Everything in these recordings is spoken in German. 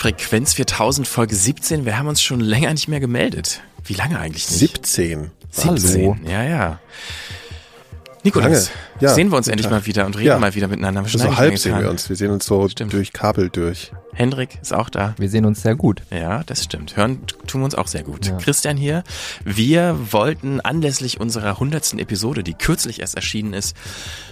Frequenz 4000, Folge 17. Wir haben uns schon länger nicht mehr gemeldet. Wie lange eigentlich nicht? 17. 17, ja, ja. Nikolas, ja. sehen wir uns endlich mal wieder und reden Ja. mal wieder miteinander. Wir schon So halb sehen wir uns. Wir sehen uns so Stimmt. durch Kabel durch. Hendrik ist auch da. Wir sehen uns sehr gut. Ja, das stimmt. Hören tun wir uns auch sehr gut. Ja. Christian hier. Wir wollten anlässlich unserer hundertsten Episode, die kürzlich erst erschienen ist,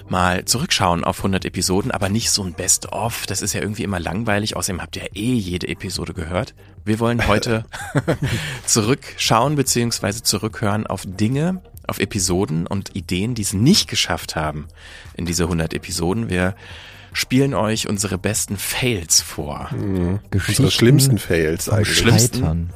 mal zurückschauen auf 100 Episoden, aber nicht so ein Best-of. Das ist ja irgendwie immer langweilig. Außerdem habt ihr ja eh jede Episode gehört. Wir wollen heute zurückschauen beziehungsweise zurückhören auf Dinge, auf Episoden und Ideen, die es nicht geschafft haben in diese 100 Episoden. Wir spielen euch unsere besten Fails vor. Unsere schlimmsten Fails vom eigentlich. Schlimmsten? Scheitern.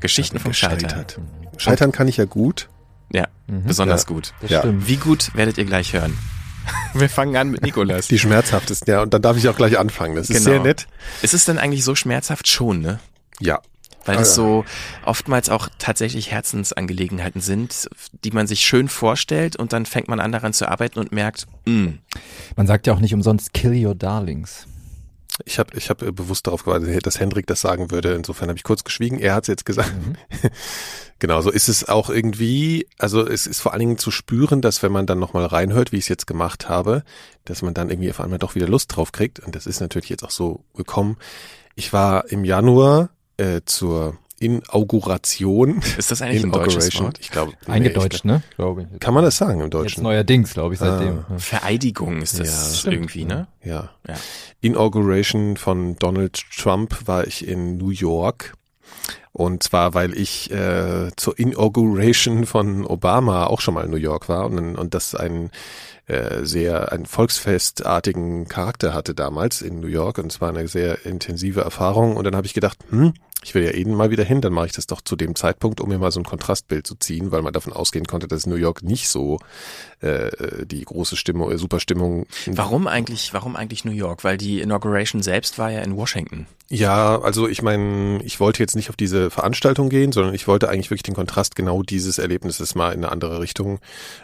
Geschichten vom Scheitern. Gescheitert. Scheitern kann ich ja gut. Ja, besonders Ja. gut. Das Ja. Wie gut werdet ihr gleich hören? Wir fangen an mit Nikolas. Die schmerzhaftesten, ja. Und dann darf ich auch gleich anfangen. Das ist Genau. sehr nett. Ist es denn eigentlich so schmerzhaft schon, ne? Ja. Weil es Ah, so oftmals auch tatsächlich Herzensangelegenheiten sind, die man sich schön vorstellt und dann fängt man an daran zu arbeiten und merkt, mh, Man sagt ja auch nicht umsonst kill your darlings. Ich habe ich hab äh, bewusst darauf gewartet, dass Hendrik das sagen würde. Insofern habe ich kurz geschwiegen. Er hat es jetzt gesagt. genau, so ist es auch irgendwie, also es ist vor allen Dingen zu spüren, dass wenn man dann nochmal reinhört, wie ich es jetzt gemacht habe, dass man dann irgendwie auf einmal doch wieder Lust drauf kriegt. Und das ist natürlich jetzt auch so gekommen. Ich war im Januar äh, zur Inauguration. ist das eigentlich ein deutsches Wort? Ich glaube. Eingedeutscht, ne? Glaube ich. Kann man das sagen im Jetzt Deutschen? neuerdings, glaube ich, seitdem. Ah. Vereidigung ist das Ja, irgendwie, ne? Ja. Ja. Inauguration von Donald Trump war ich in New York. Und zwar, weil ich äh, zur Inauguration von Obama auch schon mal in New York war und, und das ein äh, sehr ein volksfestartigen Charakter hatte damals in New York und es war eine sehr intensive Erfahrung. Und dann habe ich gedacht, hm, ich will ja eben mal wieder hin, dann mache ich das doch zu dem Zeitpunkt, um mir mal so ein Kontrastbild zu ziehen, weil man davon ausgehen konnte, dass New York nicht so äh, die große Stimmung, äh, Superstimmung Warum eigentlich, warum eigentlich New York? Weil die Inauguration selbst war ja in Washington. Ja, also ich meine, ich wollte jetzt nicht auf diese Veranstaltung gehen, sondern ich wollte eigentlich wirklich den Kontrast genau dieses Erlebnisses mal in eine andere Richtung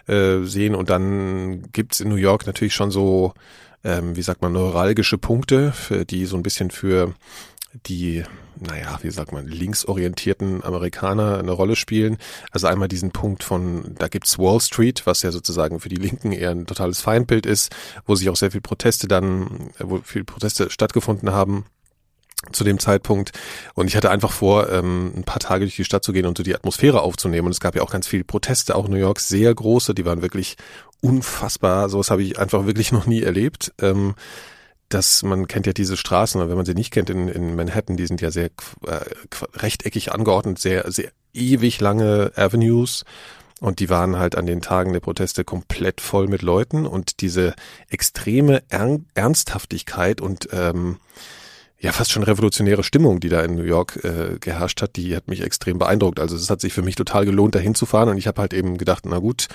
äh, sehen. Und dann gibt's in New York natürlich schon so, ähm, wie sagt man, neuralgische Punkte, die so ein bisschen für die, naja, wie sagt man, linksorientierten Amerikaner eine Rolle spielen. Also einmal diesen Punkt von, da gibt's Wall Street, was ja sozusagen für die Linken eher ein totales Feindbild ist, wo sich auch sehr viel Proteste dann, wo viele Proteste stattgefunden haben zu dem Zeitpunkt. Und ich hatte einfach vor, ähm, ein paar Tage durch die Stadt zu gehen und so die Atmosphäre aufzunehmen. Und es gab ja auch ganz viele Proteste, auch New York, sehr große, die waren wirklich unfassbar. Sowas habe ich einfach wirklich noch nie erlebt. Ähm, dass man kennt ja diese Straßen, wenn man sie nicht kennt in, in Manhattan, die sind ja sehr äh, rechteckig angeordnet, sehr, sehr ewig lange Avenues. Und die waren halt an den Tagen der Proteste komplett voll mit Leuten und diese extreme Ern Ernsthaftigkeit und ähm, ja fast schon revolutionäre Stimmung, die da in New York äh, geherrscht hat, die hat mich extrem beeindruckt. Also es hat sich für mich total gelohnt, da hinzufahren und ich habe halt eben gedacht, na gut,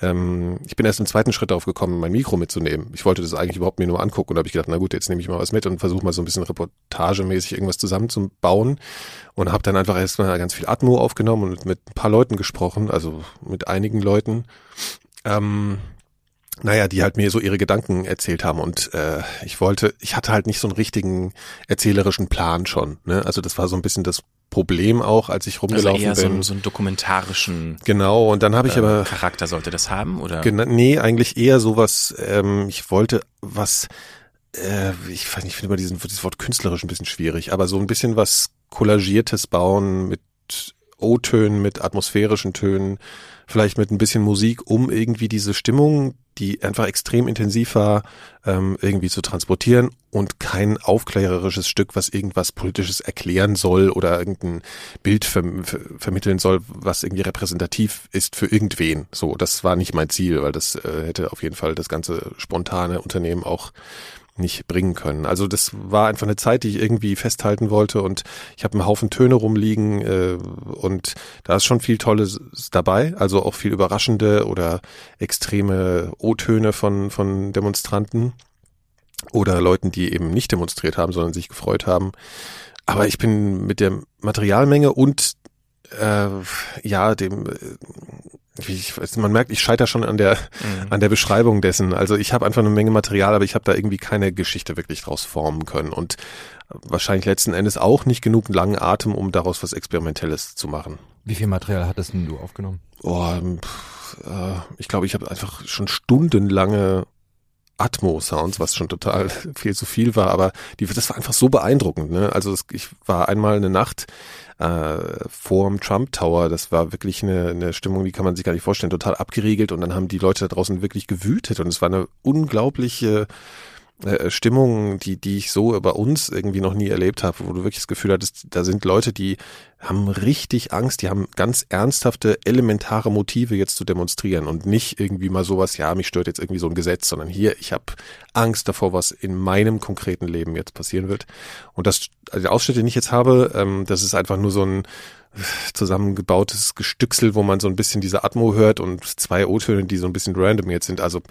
ähm, ich bin erst im zweiten Schritt darauf gekommen, mein Mikro mitzunehmen. Ich wollte das eigentlich überhaupt mir nur angucken und habe ich gedacht, na gut, jetzt nehme ich mal was mit und versuche mal so ein bisschen reportagemäßig irgendwas zusammenzubauen und habe dann einfach erstmal ganz viel Atmo aufgenommen und mit ein paar Leuten gesprochen, also mit einigen Leuten. Ähm, naja, die halt mir so ihre Gedanken erzählt haben und äh, ich wollte, ich hatte halt nicht so einen richtigen erzählerischen Plan schon. Ne? Also das war so ein bisschen das Problem auch, als ich Also rumgelaufen eher so, bin. einen- so einen dokumentarischen genau, und dann habe ich äh, aber Charakter sollte das haben, oder? Gena nee, eigentlich eher sowas, ähm, ich wollte was, äh, ich weiß nicht, ich finde immer diesen, dieses Wort künstlerisch ein bisschen schwierig, aber so ein bisschen was Kollagiertes bauen mit O-Tönen, mit atmosphärischen Tönen, vielleicht mit ein bisschen Musik, um irgendwie diese Stimmung, die einfach extrem intensiv war, ähm, irgendwie zu transportieren und kein aufklärerisches Stück, was irgendwas Politisches erklären soll oder irgendein Bild verm ver vermitteln soll, was irgendwie repräsentativ ist für irgendwen. So, das war nicht mein Ziel, weil das äh, hätte auf jeden Fall das ganze spontane Unternehmen auch nicht bringen können. Also das war einfach eine Zeit, die ich irgendwie festhalten wollte und ich habe einen Haufen Töne rumliegen äh, und da ist schon viel Tolles dabei, also auch viel überraschende oder extreme O-Töne von, von Demonstranten oder Leuten, die eben nicht demonstriert haben, sondern sich gefreut haben. Aber ich bin mit der Materialmenge und äh, ja, dem äh, ich, man merkt, ich scheitere schon an der mhm. an der Beschreibung dessen. Also ich habe einfach eine Menge Material, aber ich habe da irgendwie keine Geschichte wirklich draus formen können und wahrscheinlich letzten Endes auch nicht genug langen Atem, um daraus was Experimentelles zu machen. Wie viel Material hattest denn du aufgenommen? Oh, pff, äh, ich glaube, ich habe einfach schon stundenlange Atmo-Sounds, was schon total viel zu viel war, aber die, das war einfach so beeindruckend. Ne? Also es, ich war einmal eine Nacht äh, vorm Trump Tower, das war wirklich eine, eine Stimmung, die kann man sich gar nicht vorstellen, total abgeriegelt und dann haben die Leute da draußen wirklich gewütet und es war eine unglaubliche äh, Stimmung, die, die ich so bei uns irgendwie noch nie erlebt habe, wo du wirklich das Gefühl hattest, da sind Leute, die haben richtig Angst, die haben ganz ernsthafte, elementare Motive jetzt zu demonstrieren und nicht irgendwie mal sowas, ja, mich stört jetzt irgendwie so ein Gesetz, sondern hier, ich habe Angst davor, was in meinem konkreten Leben jetzt passieren wird. Und das, also die Ausschnitte, die ich jetzt habe, ähm, das ist einfach nur so ein zusammengebautes Gestücksel, wo man so ein bisschen diese Atmo hört und zwei O-Töne, die so ein bisschen random jetzt sind. Also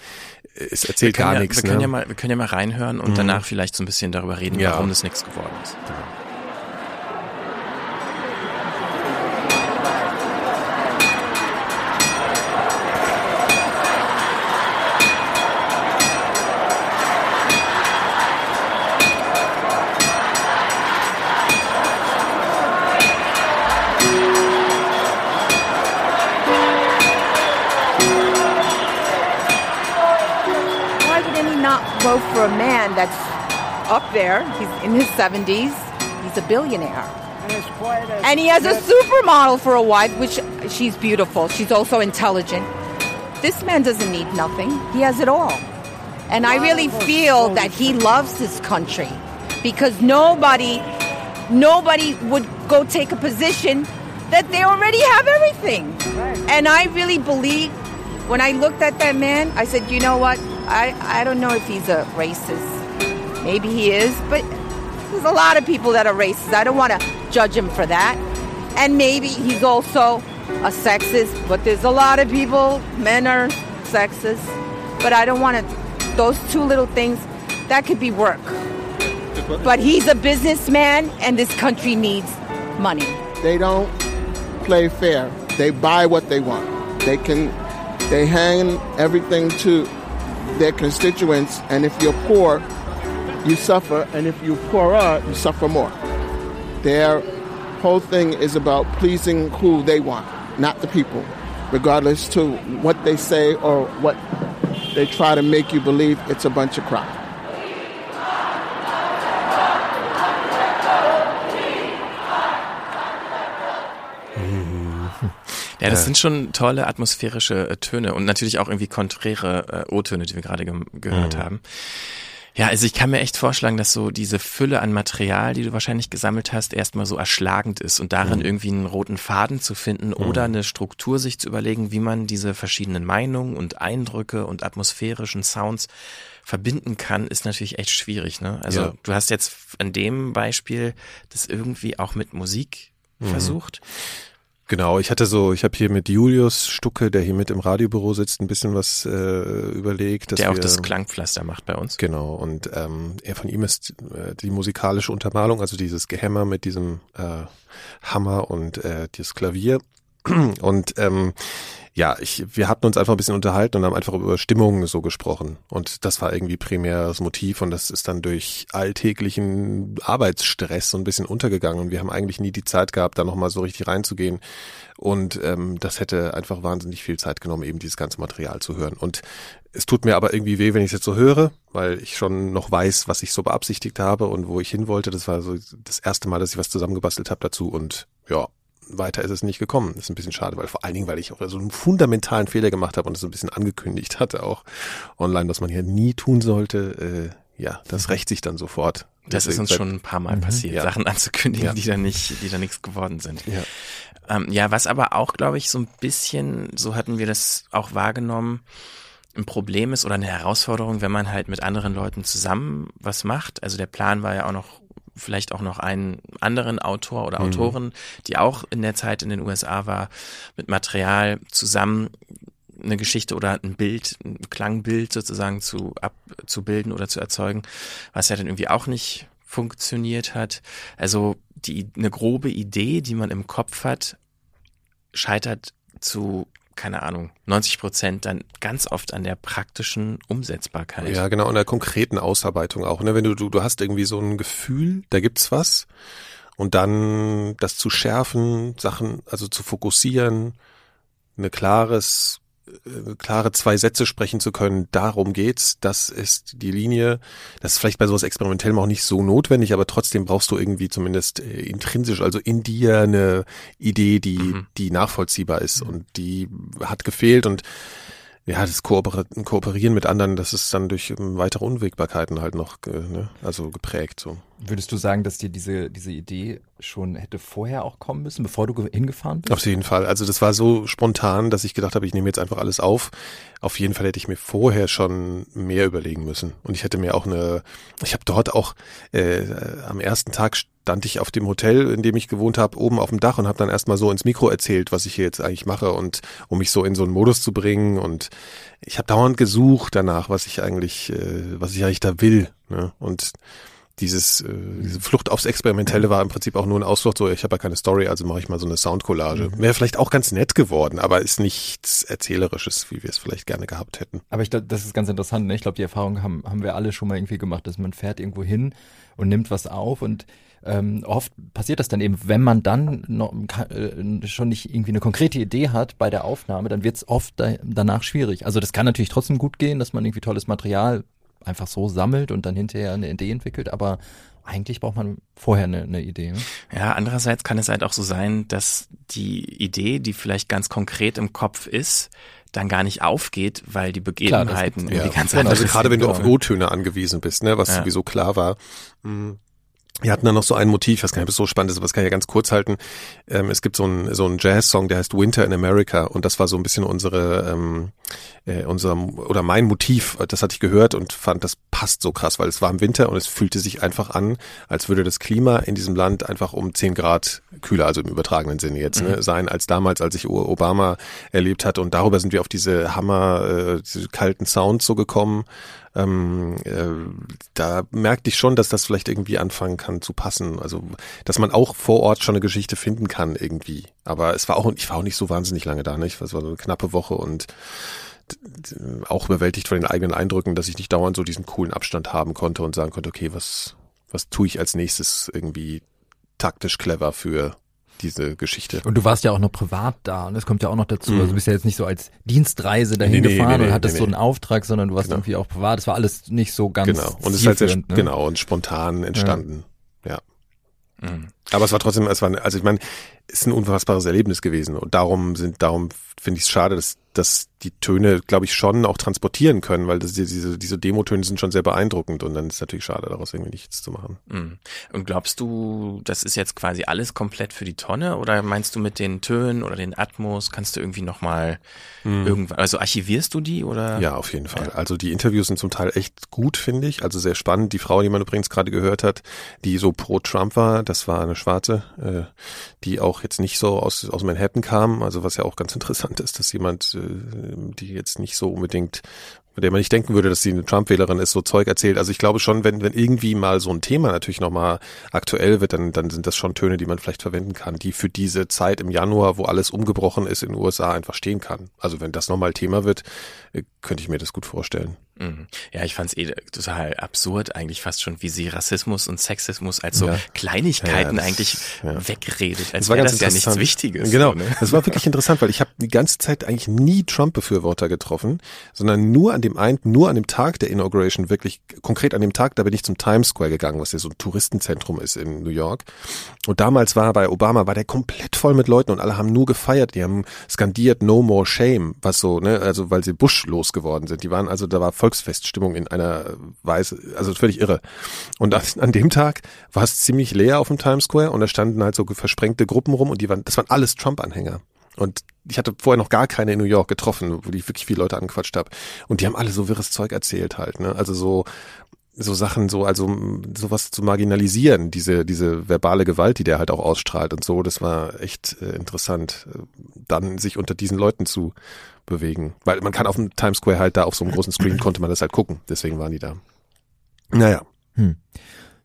es erzählt gar ja, nichts. Wir können, ne? ja mal, wir können ja mal reinhören und mhm. danach vielleicht so ein bisschen darüber reden, ja. warum das nichts geworden ist. Ja. That's up there. He's in his 70s. He's a billionaire. And, and he has a supermodel for a wife, which she's beautiful. She's also intelligent. This man doesn't need nothing. He has it all. And I really feel that he loves his country because nobody nobody would go take a position that they already have everything. And I really believe when I looked at that man, I said, you know what? I, I don't know if he's a racist. Maybe he is, but there's a lot of people that are racist. I don't want to judge him for that. And maybe he's also a sexist, but there's a lot of people, men are sexist. But I don't want to, those two little things, that could be work. But he's a businessman, and this country needs money. They don't play fair. They buy what they want. They can, they hang everything to their constituents, and if you're poor, you suffer, and if you're poorer, you suffer more. Their whole thing is about pleasing who they want, not the people, regardless to what they say or what they try to make you believe it's a bunch of crap. Ja, das sind schon tolle atmosphärische äh, Töne und natürlich auch irgendwie konträre äh, O-Töne, die wir gerade ge gehört mhm. haben. Ja, also ich kann mir echt vorschlagen, dass so diese Fülle an Material, die du wahrscheinlich gesammelt hast, erstmal so erschlagend ist und darin mhm. irgendwie einen roten Faden zu finden mhm. oder eine Struktur sich zu überlegen, wie man diese verschiedenen Meinungen und Eindrücke und atmosphärischen Sounds verbinden kann, ist natürlich echt schwierig. Ne? Also ja. du hast jetzt an dem Beispiel das irgendwie auch mit Musik mhm. versucht. Genau, ich hatte so, ich habe hier mit Julius Stucke, der hier mit im Radiobüro sitzt, ein bisschen was äh, überlegt. der auch wir, das Klangpflaster macht bei uns. Genau, und ähm, er von ihm ist äh, die musikalische Untermalung, also dieses Gehämmer mit diesem äh, Hammer und äh, dieses Klavier. Und ähm, ja, ich, wir hatten uns einfach ein bisschen unterhalten und haben einfach über Stimmungen so gesprochen. Und das war irgendwie primär das Motiv und das ist dann durch alltäglichen Arbeitsstress so ein bisschen untergegangen. Und wir haben eigentlich nie die Zeit gehabt, da nochmal so richtig reinzugehen. Und ähm, das hätte einfach wahnsinnig viel Zeit genommen, eben dieses ganze Material zu hören. Und es tut mir aber irgendwie weh, wenn ich es jetzt so höre, weil ich schon noch weiß, was ich so beabsichtigt habe und wo ich hin wollte. Das war so das erste Mal, dass ich was zusammengebastelt habe dazu. Und ja, weiter ist es nicht gekommen. Das ist ein bisschen schade, weil vor allen Dingen, weil ich auch so einen fundamentalen Fehler gemacht habe und es so ein bisschen angekündigt hatte, auch online, was man hier nie tun sollte. Äh, ja, das rächt sich dann sofort. Das ist uns schon ein paar Mal mhm. passiert, ja. Sachen anzukündigen, ja. die dann nicht, die dann nichts geworden sind. Ja. Ähm, ja, was aber auch, glaube ich, so ein bisschen, so hatten wir das auch wahrgenommen, ein Problem ist oder eine Herausforderung, wenn man halt mit anderen Leuten zusammen was macht. Also der Plan war ja auch noch vielleicht auch noch einen anderen Autor oder mhm. Autorin, die auch in der Zeit in den USA war, mit Material zusammen eine Geschichte oder ein Bild, ein Klangbild sozusagen zu abzubilden oder zu erzeugen, was ja dann irgendwie auch nicht funktioniert hat. Also die eine grobe Idee, die man im Kopf hat, scheitert zu keine Ahnung, 90 Prozent dann ganz oft an der praktischen Umsetzbarkeit. Ja, genau, an der konkreten Ausarbeitung auch. Ne? Wenn du, du, du hast irgendwie so ein Gefühl, da gibt's was und dann das zu schärfen, Sachen, also zu fokussieren, eine klares klare zwei Sätze sprechen zu können, darum geht's, das ist die Linie. Das ist vielleicht bei sowas Experimentellem auch nicht so notwendig, aber trotzdem brauchst du irgendwie zumindest äh, intrinsisch, also in dir eine Idee, die, mhm. die nachvollziehbar ist und die hat gefehlt und ja, das Kooperieren mit anderen, das ist dann durch ähm, weitere Unwägbarkeiten halt noch, ne, also geprägt, so. Würdest du sagen, dass dir diese, diese Idee schon hätte vorher auch kommen müssen, bevor du hingefahren bist? Auf jeden Fall. Also das war so spontan, dass ich gedacht habe, ich nehme jetzt einfach alles auf. Auf jeden Fall hätte ich mir vorher schon mehr überlegen müssen. Und ich hätte mir auch eine, ich habe dort auch äh, am ersten Tag stand ich auf dem Hotel, in dem ich gewohnt habe, oben auf dem Dach und habe dann erstmal so ins Mikro erzählt, was ich hier jetzt eigentlich mache und um mich so in so einen Modus zu bringen. Und ich habe dauernd gesucht danach, was ich eigentlich, äh, was ich eigentlich da will. Ne? Und dieses, äh, diese Flucht aufs Experimentelle war im Prinzip auch nur ein Ausflucht, so ich habe ja keine Story, also mache ich mal so eine Soundcollage. Mhm. Wäre vielleicht auch ganz nett geworden, aber ist nichts Erzählerisches, wie wir es vielleicht gerne gehabt hätten. Aber ich glaube, das ist ganz interessant. Ne? Ich glaube, die Erfahrung haben, haben wir alle schon mal irgendwie gemacht, dass man fährt irgendwo hin und nimmt was auf und ähm, oft passiert das dann eben, wenn man dann noch, äh, schon nicht irgendwie eine konkrete Idee hat bei der Aufnahme, dann wird es oft da, danach schwierig. Also das kann natürlich trotzdem gut gehen, dass man irgendwie tolles Material einfach so sammelt und dann hinterher eine Idee entwickelt, aber eigentlich braucht man vorher eine, eine Idee. Ne? Ja, andererseits kann es halt auch so sein, dass die Idee, die vielleicht ganz konkret im Kopf ist, dann gar nicht aufgeht, weil die Begebenheiten klar, ja. die ganze Also gerade wenn du auf O-Töne angewiesen bist, ne, was ja. sowieso klar war. Mh hm, wir hatten da noch so ein Motiv, weiß gar nicht, ob so spannend ist, aber das kann ich ja ganz kurz halten. Ähm, es gibt so einen so einen Jazz-Song, der heißt Winter in America und das war so ein bisschen unsere, ähm, äh, unser oder mein Motiv. Das hatte ich gehört und fand, das passt so krass, weil es war im Winter und es fühlte sich einfach an, als würde das Klima in diesem Land einfach um zehn Grad kühler, also im übertragenen Sinne jetzt, ne, mhm. ne, sein als damals, als ich Obama erlebt hatte. Und darüber sind wir auf diese Hammer, äh, diese kalten Sounds so gekommen ähm, äh, da merkte ich schon, dass das vielleicht irgendwie anfangen kann zu passen. Also, dass man auch vor Ort schon eine Geschichte finden kann irgendwie. Aber es war auch, ich war auch nicht so wahnsinnig lange da, nicht? Es war so eine knappe Woche und auch überwältigt von den eigenen Eindrücken, dass ich nicht dauernd so diesen coolen Abstand haben konnte und sagen konnte, okay, was, was tue ich als nächstes irgendwie taktisch clever für diese Geschichte. Und du warst ja auch noch privat da und das kommt ja auch noch dazu. Mhm. Also du bist ja jetzt nicht so als Dienstreise dahin nee, nee, gefahren nee, und hattest so einen Auftrag, sondern du warst genau. irgendwie auch privat. Das war alles nicht so ganz Genau. Und es ist halt sehr, ne? genau und spontan entstanden. Ja. ja. Mhm. Aber es war trotzdem, es war, also ich meine, es ist ein unfassbares Erlebnis gewesen und darum sind, darum finde ich es schade, dass dass die Töne, glaube ich, schon auch transportieren können, weil das, diese, diese Demo-Töne sind schon sehr beeindruckend und dann ist es natürlich schade, daraus irgendwie nichts zu machen. Mhm. Und glaubst du, das ist jetzt quasi alles komplett für die Tonne oder meinst du mit den Tönen oder den Atmos, kannst du irgendwie nochmal mhm. irgendwann, also archivierst du die oder? Ja, auf jeden Fall. Ja. Also die Interviews sind zum Teil echt gut, finde ich, also sehr spannend. Die Frau, die man übrigens gerade gehört hat, die so pro Trump war, das war eine Schwarze, äh, die auch jetzt nicht so aus, aus Manhattan kam, also was ja auch ganz interessant ist, dass jemand äh, die jetzt nicht so unbedingt bei der man nicht denken würde, dass sie eine Trump-Wählerin ist, so Zeug erzählt. Also ich glaube schon, wenn, wenn irgendwie mal so ein Thema natürlich nochmal aktuell wird, dann, dann sind das schon Töne, die man vielleicht verwenden kann, die für diese Zeit im Januar, wo alles umgebrochen ist in den USA, einfach stehen kann. Also wenn das nochmal Thema wird, äh, könnte ich mir das gut vorstellen. Mhm. Ja, ich fand es eh total absurd, eigentlich fast schon, wie sie Rassismus und Sexismus als so ja. Kleinigkeiten ja, das, eigentlich ja. wegredet, als wäre das ja nichts Wichtiges. Genau, so, ne? das war wirklich interessant, weil ich habe die ganze Zeit eigentlich nie Trump-Befürworter getroffen, sondern nur an dem einen, nur an dem Tag der Inauguration, wirklich konkret an dem Tag, da bin ich zum Times Square gegangen, was ja so ein Touristenzentrum ist in New York. Und damals war bei Obama, war der komplett voll mit Leuten und alle haben nur gefeiert, die haben skandiert No More Shame, was so, ne, also weil sie Bush losgeworden sind. Die waren also, da war voll Volksfeststimmung in einer Weise, also völlig irre. Und an dem Tag war es ziemlich leer auf dem Times Square und da standen halt so versprengte Gruppen rum und die waren, das waren alles Trump-Anhänger. Und ich hatte vorher noch gar keine in New York getroffen, wo ich wirklich viele Leute angequatscht habe. Und die haben alle so wirres Zeug erzählt halt, ne? Also so, so Sachen, so, also sowas zu marginalisieren, diese, diese verbale Gewalt, die der halt auch ausstrahlt und so, das war echt äh, interessant, äh, dann sich unter diesen Leuten zu bewegen. Weil man kann auf dem Times Square halt da auf so einem großen Screen konnte man das halt gucken. Deswegen waren die da. Naja. Hm.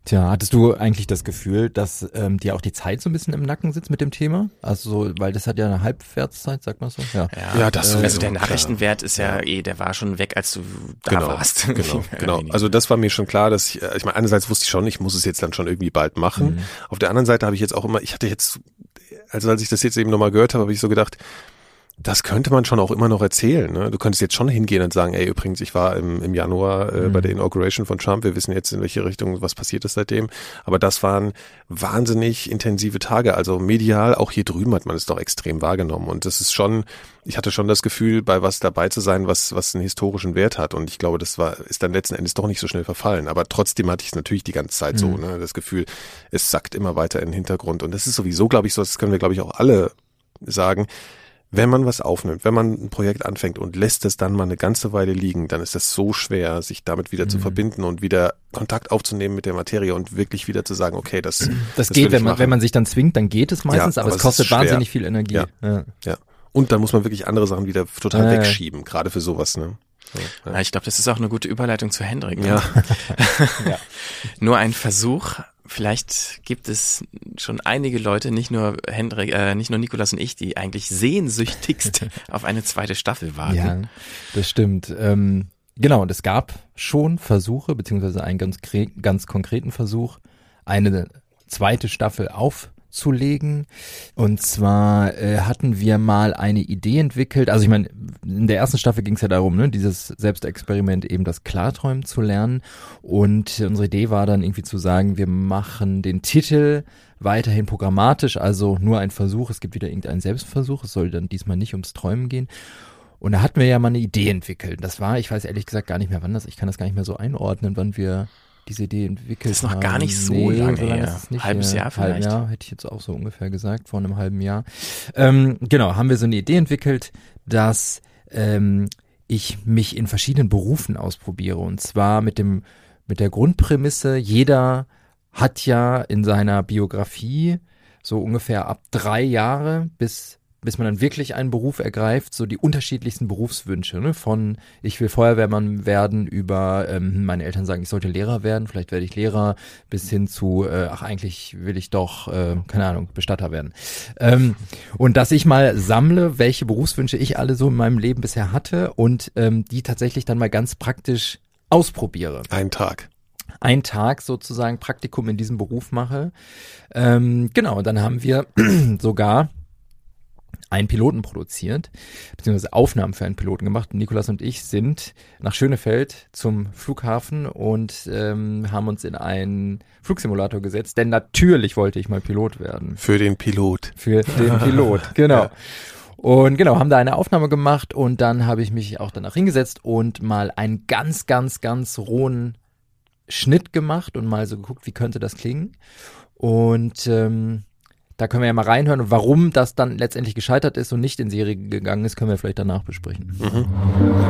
Tja, hattest du eigentlich das Gefühl, dass ähm, dir auch die Zeit so ein bisschen im Nacken sitzt mit dem Thema? Also, weil das hat ja eine Halbwertszeit, sagt man so? Ja, ja das äh, Also der Nachrichtenwert ist ja, ja eh, der war schon weg, als du da genau, warst. Genau, genau. Also das war mir schon klar, dass ich, äh, ich meine, einerseits wusste ich schon, ich muss es jetzt dann schon irgendwie bald machen. Mhm. Auf der anderen Seite habe ich jetzt auch immer, ich hatte jetzt, also als ich das jetzt eben nochmal gehört habe, habe ich so gedacht, das könnte man schon auch immer noch erzählen. Ne? Du könntest jetzt schon hingehen und sagen, ey, übrigens, ich war im, im Januar äh, mhm. bei der Inauguration von Trump. Wir wissen jetzt, in welche Richtung was passiert ist seitdem. Aber das waren wahnsinnig intensive Tage. Also medial, auch hier drüben hat man es doch extrem wahrgenommen. Und das ist schon, ich hatte schon das Gefühl, bei was dabei zu sein, was, was einen historischen Wert hat. Und ich glaube, das war, ist dann letzten Endes doch nicht so schnell verfallen. Aber trotzdem hatte ich es natürlich die ganze Zeit mhm. so, ne? Das Gefühl, es sackt immer weiter in den Hintergrund. Und das ist sowieso, glaube ich, so, das können wir, glaube ich, auch alle sagen wenn man was aufnimmt, wenn man ein Projekt anfängt und lässt es dann mal eine ganze Weile liegen, dann ist es so schwer, sich damit wieder mhm. zu verbinden und wieder Kontakt aufzunehmen mit der Materie und wirklich wieder zu sagen, okay, das Das, das geht, wenn man, wenn man sich dann zwingt, dann geht es meistens, ja, aber, aber, es kostet wahnsinnig viel Energie. Ja. ja. ja. Und dann muss man wirklich andere Sachen wieder total äh. wegschieben, gerade für sowas, ne? Ja, ja. Ich glaube, das ist auch eine gute Überleitung zu Hendrik. Ne? Ja. ja. Nur ein Versuch, vielleicht gibt es schon einige Leute, nicht nur Hendrik, äh, nicht nur Nikolas und ich, die eigentlich sehnsüchtigst auf eine zweite Staffel warten. Ja, das stimmt. Ähm, genau, und es gab schon Versuche, beziehungsweise einen ganz, ganz konkreten Versuch, eine zweite Staffel auf abzulegen. Und zwar äh, hatten wir mal eine Idee entwickelt. Also ich meine, in der ersten Staffel ging es ja darum, ne, dieses Selbstexperiment eben das Klarträumen zu lernen. Und unsere Idee war dann irgendwie zu sagen, wir machen den Titel weiterhin programmatisch, also nur ein Versuch. Es gibt wieder irgendeinen Selbstversuch. Es soll dann diesmal nicht ums Träumen gehen. Und da hatten wir ja mal eine Idee entwickelt. Das war, ich weiß ehrlich gesagt gar nicht mehr, wann das, ich kann das gar nicht mehr so einordnen, wann wir diese Idee entwickelt Das ist noch gar nicht so nee, lange so lange her. Nicht Halbes Jahr vielleicht. Halb Jahr, hätte ich jetzt auch so ungefähr gesagt, vor einem halben Jahr. Ähm, genau, haben wir so eine Idee entwickelt, dass ähm, ich mich in verschiedenen Berufen ausprobiere. Und zwar mit dem, mit der Grundprämisse, jeder hat ja in seiner Biografie so ungefähr ab drei Jahre bis bis man dann wirklich einen Beruf ergreift, so die unterschiedlichsten Berufswünsche, ne? von ich will Feuerwehrmann werden über ähm, meine Eltern sagen, ich sollte Lehrer werden, vielleicht werde ich Lehrer, bis hin zu, äh, ach eigentlich will ich doch, äh, keine Ahnung, Bestatter werden. Ähm, und dass ich mal sammle, welche Berufswünsche ich alle so in meinem Leben bisher hatte und ähm, die tatsächlich dann mal ganz praktisch ausprobiere. Ein Tag ein Tag sozusagen Praktikum in diesem Beruf mache. Ähm, genau, dann haben wir sogar einen Piloten produziert, beziehungsweise Aufnahmen für einen Piloten gemacht. Nikolas und ich sind nach Schönefeld zum Flughafen und ähm, haben uns in einen Flugsimulator gesetzt, denn natürlich wollte ich mal Pilot werden. Für den Pilot. Für den Pilot, genau. Ja. Und genau, haben da eine Aufnahme gemacht und dann habe ich mich auch danach hingesetzt und mal einen ganz, ganz, ganz rohen Schnitt gemacht und mal so geguckt, wie könnte das klingen. Und ähm, da können wir ja mal reinhören. Warum das dann letztendlich gescheitert ist und nicht in Serie gegangen ist, können wir vielleicht danach besprechen. Mhm.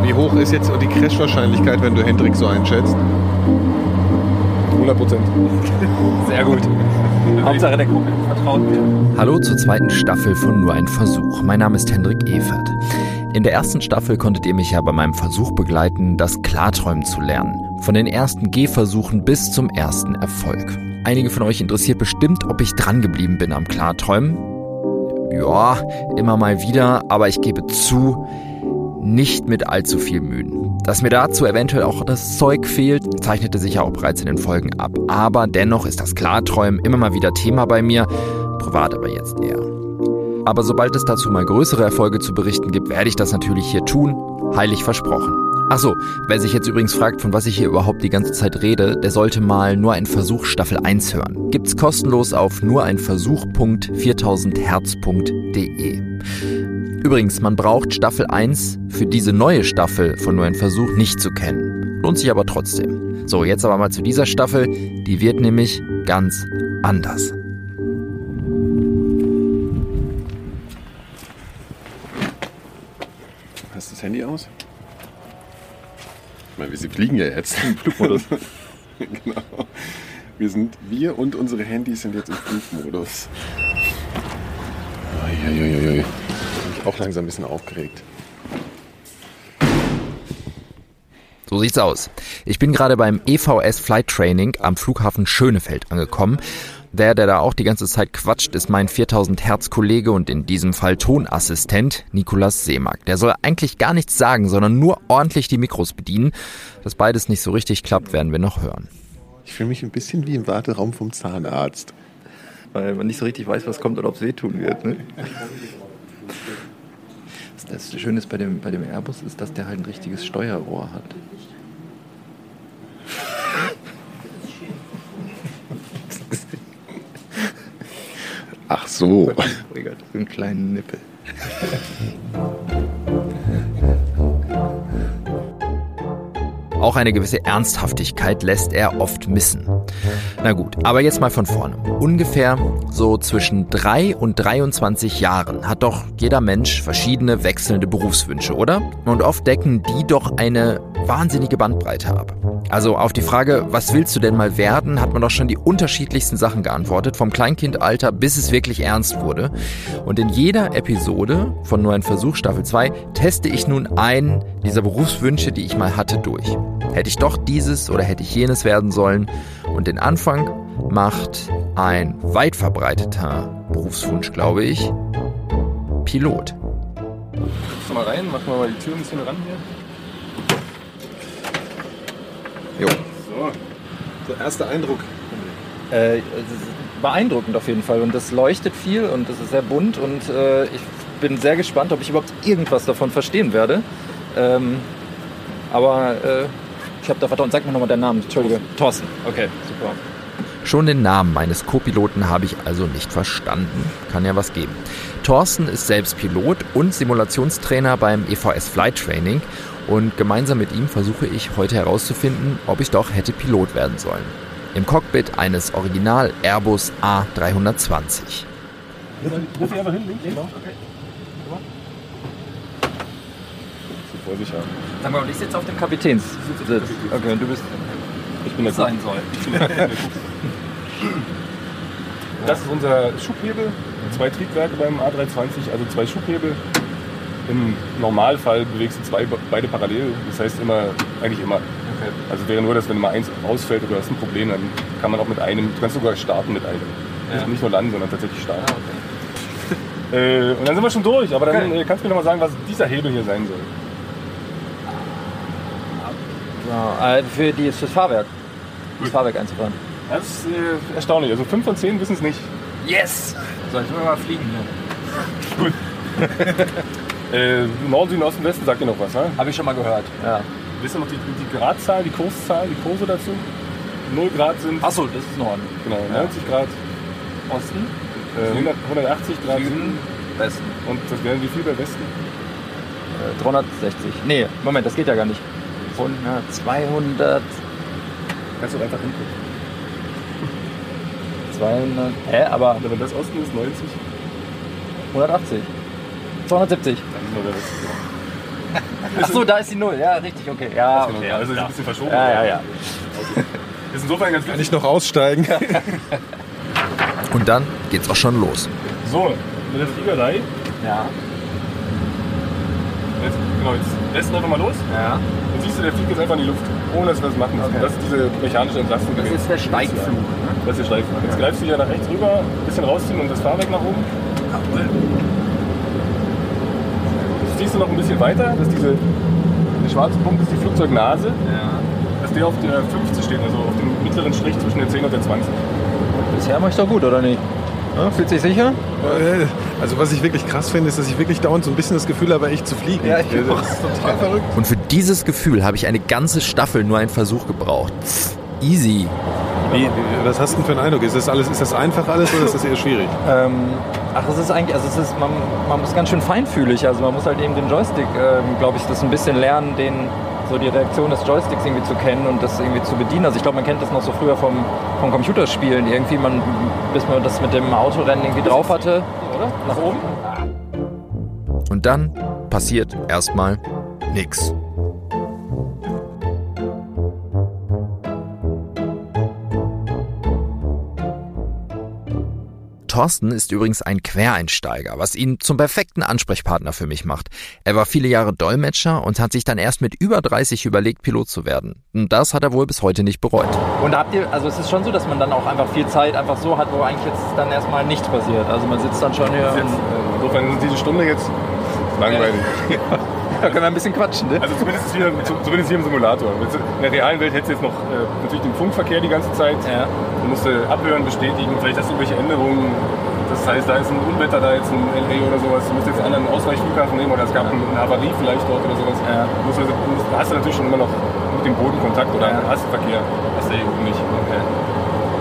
Wie hoch ist jetzt die Crash-Wahrscheinlichkeit, wenn du Hendrik so einschätzt? 100 Prozent. Sehr gut. Hauptsache der Kumpel vertraut mir. Hallo zur zweiten Staffel von Nur ein Versuch. Mein Name ist Hendrik Evert. In der ersten Staffel konntet ihr mich ja bei meinem Versuch begleiten, das Klarträumen zu lernen. Von den ersten Gehversuchen bis zum ersten Erfolg. Einige von euch interessiert bestimmt, ob ich dran geblieben bin am Klarträumen. Ja, immer mal wieder, aber ich gebe zu, nicht mit allzu viel Mühen. Dass mir dazu eventuell auch das Zeug fehlt, zeichnete sich ja auch bereits in den Folgen ab. Aber dennoch ist das Klarträumen immer mal wieder Thema bei mir, privat aber jetzt eher. Aber sobald es dazu mal größere Erfolge zu berichten gibt, werde ich das natürlich hier tun, heilig versprochen. Achso, wer sich jetzt übrigens fragt, von was ich hier überhaupt die ganze Zeit rede, der sollte mal nur ein Versuch Staffel 1 hören. Gibt's kostenlos auf nur ein Versuch.4000herz.de. Übrigens, man braucht Staffel 1 für diese neue Staffel von nur ein Versuch nicht zu kennen. Lohnt sich aber trotzdem. So, jetzt aber mal zu dieser Staffel. Die wird nämlich ganz anders. Hast du das Handy aus? Ich meine, wir fliegen ja jetzt im Flugmodus. genau. Wir sind, wir und unsere Handys sind jetzt im Flugmodus. Uiuiuiui. Ich bin auch langsam ein bisschen aufgeregt. So sieht's aus. Ich bin gerade beim EVS Flight Training am Flughafen Schönefeld angekommen. Der, der da auch die ganze Zeit quatscht, ist mein 4000 Hertz Kollege und in diesem Fall Tonassistent Nikolas Seemark. Der soll eigentlich gar nichts sagen, sondern nur ordentlich die Mikros bedienen. Dass beides nicht so richtig klappt, werden wir noch hören. Ich fühle mich ein bisschen wie im Warteraum vom Zahnarzt. Weil man nicht so richtig weiß, was kommt oder ob es wehtun wird. Ne? Das Schöne ist bei dem, bei dem Airbus ist, dass der halt ein richtiges Steuerrohr hat. Ach so. Oh Gott, so einen kleinen Nippel. Auch eine gewisse Ernsthaftigkeit lässt er oft missen. Na gut, aber jetzt mal von vorne. Ungefähr so zwischen 3 und 23 Jahren hat doch jeder Mensch verschiedene wechselnde Berufswünsche, oder? Und oft decken die doch eine wahnsinnige Bandbreite ab. Also auf die Frage, was willst du denn mal werden, hat man doch schon die unterschiedlichsten Sachen geantwortet, vom Kleinkindalter bis es wirklich ernst wurde. Und in jeder Episode von Nur ein Versuch Staffel 2 teste ich nun einen dieser Berufswünsche, die ich mal hatte, durch. Hätte ich doch dieses oder hätte ich jenes werden sollen? Und den Anfang macht ein weit verbreiteter Berufswunsch, glaube ich, Pilot. Kommst du mal rein, machen wir mal die Tür ein bisschen ran hier. Jo. So. So, erster Eindruck. Äh, beeindruckend auf jeden Fall und das leuchtet viel und es ist sehr bunt und äh, ich bin sehr gespannt, ob ich überhaupt irgendwas davon verstehen werde. Ähm, aber äh, ich habe da vertrauen. Sag mir nochmal deinen Namen. Entschuldige. Thorsten. Okay, super. Schon den Namen meines Co-Piloten habe ich also nicht verstanden. Kann ja was geben. Thorsten ist selbst Pilot und Simulationstrainer beim EVS Flight Training und gemeinsam mit ihm versuche ich heute herauszufinden, ob ich doch hätte Pilot werden sollen. Im Cockpit eines Original Airbus A320. Ruf ich einfach hin, links? Genau. Okay. Vor sich haben. Sag mal, und ich sitze auf dem Kapitänssitz. Okay, und du bist. Ich bin der sein soll. Das ist unser Schubhebel. Zwei Triebwerke beim A320, also zwei Schubhebel. Im Normalfall bewegst du zwei, beide parallel. Das heißt immer, eigentlich immer. Okay. Also wäre nur, dass wenn mal eins rausfällt oder hast ein Problem, dann kann man auch mit einem, du kannst sogar starten mit einem. Ja. Nicht nur landen, sondern tatsächlich starten. Ah, okay. Äh, und dann sind wir schon durch, aber dann Okay. äh, kannst du mir noch mal sagen, was dieser Hebel hier sein soll. So, äh, für die, fürs Fahrwerk. Das Fahrwerk einzufahren. Das ist äh, erstaunlich. Also 5 von 10 wissen es nicht. Yes! So, ich will mal fliegen hier. Äh, Norden, Süden, Osten, Westen sagt dir noch was, ne? Habe ich schon mal gehört. Ja. Wisst ihr noch die, die Gradzahl, die Kurszahl, die Kurse dazu? 0 Grad sind Achso, das ist Norden. genau, 90 Grad, Osten, äh, 100, 180 Grad Süden, Westen. Und das wären wie viel bei Westen? Äh, 360. Nee, Moment, das geht ja gar nicht. 100, 200, Kannst du einfach hingucken. 200. Hä, aber Aber wenn das Osten ist, 90, 180. 270. dann ist nur der Westen. Achso, da ist die Null. Ja, richtig, okay. Ja, Genau, okay. also ist ein bisschen verschoben. Ja, ja, ja. Ist insofern ganz Kann ich noch aussteigen? Und dann geht's auch schon los. So, mit der Fliegerei. Ja. Jetzt, genau, jetzt lässt einfach mal los. Ja. Siehst du, der fliegt jetzt einfach in die Luft, ohne dass wir das machen müssen. Okay. Das ist diese mechanische Entlastung. Das ist der Steigflug. Ne? Das ist der Steigflug. Jetzt greifst du hier nach rechts rüber, ein bisschen rausziehen und das Fahrwerk nach oben. Jetzt ziehst du noch ein bisschen weiter, dass diese der schwarze Punkt ist die Flugzeugnase, Ja. dass der auf der 50 steht, also auf dem mittleren Strich zwischen der 10 und der 20. Bisher mach ich doch gut, oder nicht? Ja, fühlt sich sicher? Äh, Also was ich wirklich krass finde, ist, dass ich wirklich dauernd so ein bisschen das Gefühl habe, echt zu fliegen. Ja, ich auch. das ist total verrückt. Und für dieses Gefühl habe ich eine ganze Staffel nur einen Versuch gebraucht. Pff, easy. Wie, wie, was hast du denn für einen Eindruck? Ist das, alles, ist das einfach alles oder ist das eher schwierig? Ähm, ach, es ist eigentlich, also es ist, man, man ist ganz schön feinfühlig. Also man muss halt eben den Joystick, ähm, glaube ich, das ein bisschen lernen, den, so die Reaktion des Joysticks irgendwie zu kennen und das irgendwie zu bedienen. Also ich glaube, man kennt das noch so früher vom, vom Computerspielen. Irgendwie, man, bis man das mit dem Autorennen irgendwie drauf hatte. Oder? Nach oben? Und dann passiert erstmal nix. Thorsten ist übrigens ein Quereinsteiger, was ihn zum perfekten Ansprechpartner für mich macht. Er war viele Jahre Dolmetscher und hat sich dann erst mit über 30 überlegt, Pilot zu werden. Und das hat er wohl bis heute nicht bereut. Und habt ihr, also es ist schon so, dass man dann auch einfach viel Zeit einfach so hat, wo eigentlich jetzt dann erstmal nichts passiert. Also man sitzt dann schon hier. Jetzt, insofern ist diese Stunde jetzt langweilig. Da können wir ein bisschen quatschen, ne? Also zumindest hier, zumindest hier im Simulator. In der realen Welt hättest du jetzt noch äh, natürlich den Funkverkehr die ganze Zeit. Ja. Du musst äh, abhören, bestätigen, vielleicht hast du irgendwelche Änderungen. Das heißt, da ist ein Unwetter, da jetzt ein LA oder sowas. Du musst jetzt einen anderen Ausweichflughafen nehmen oder es gab eine Havarie vielleicht dort oder sowas. Ja. Du musst, also, musst, hast du natürlich schon immer noch mit dem Boden Kontakt oder Ja. hast Verkehr. Hast du eben nicht. Okay.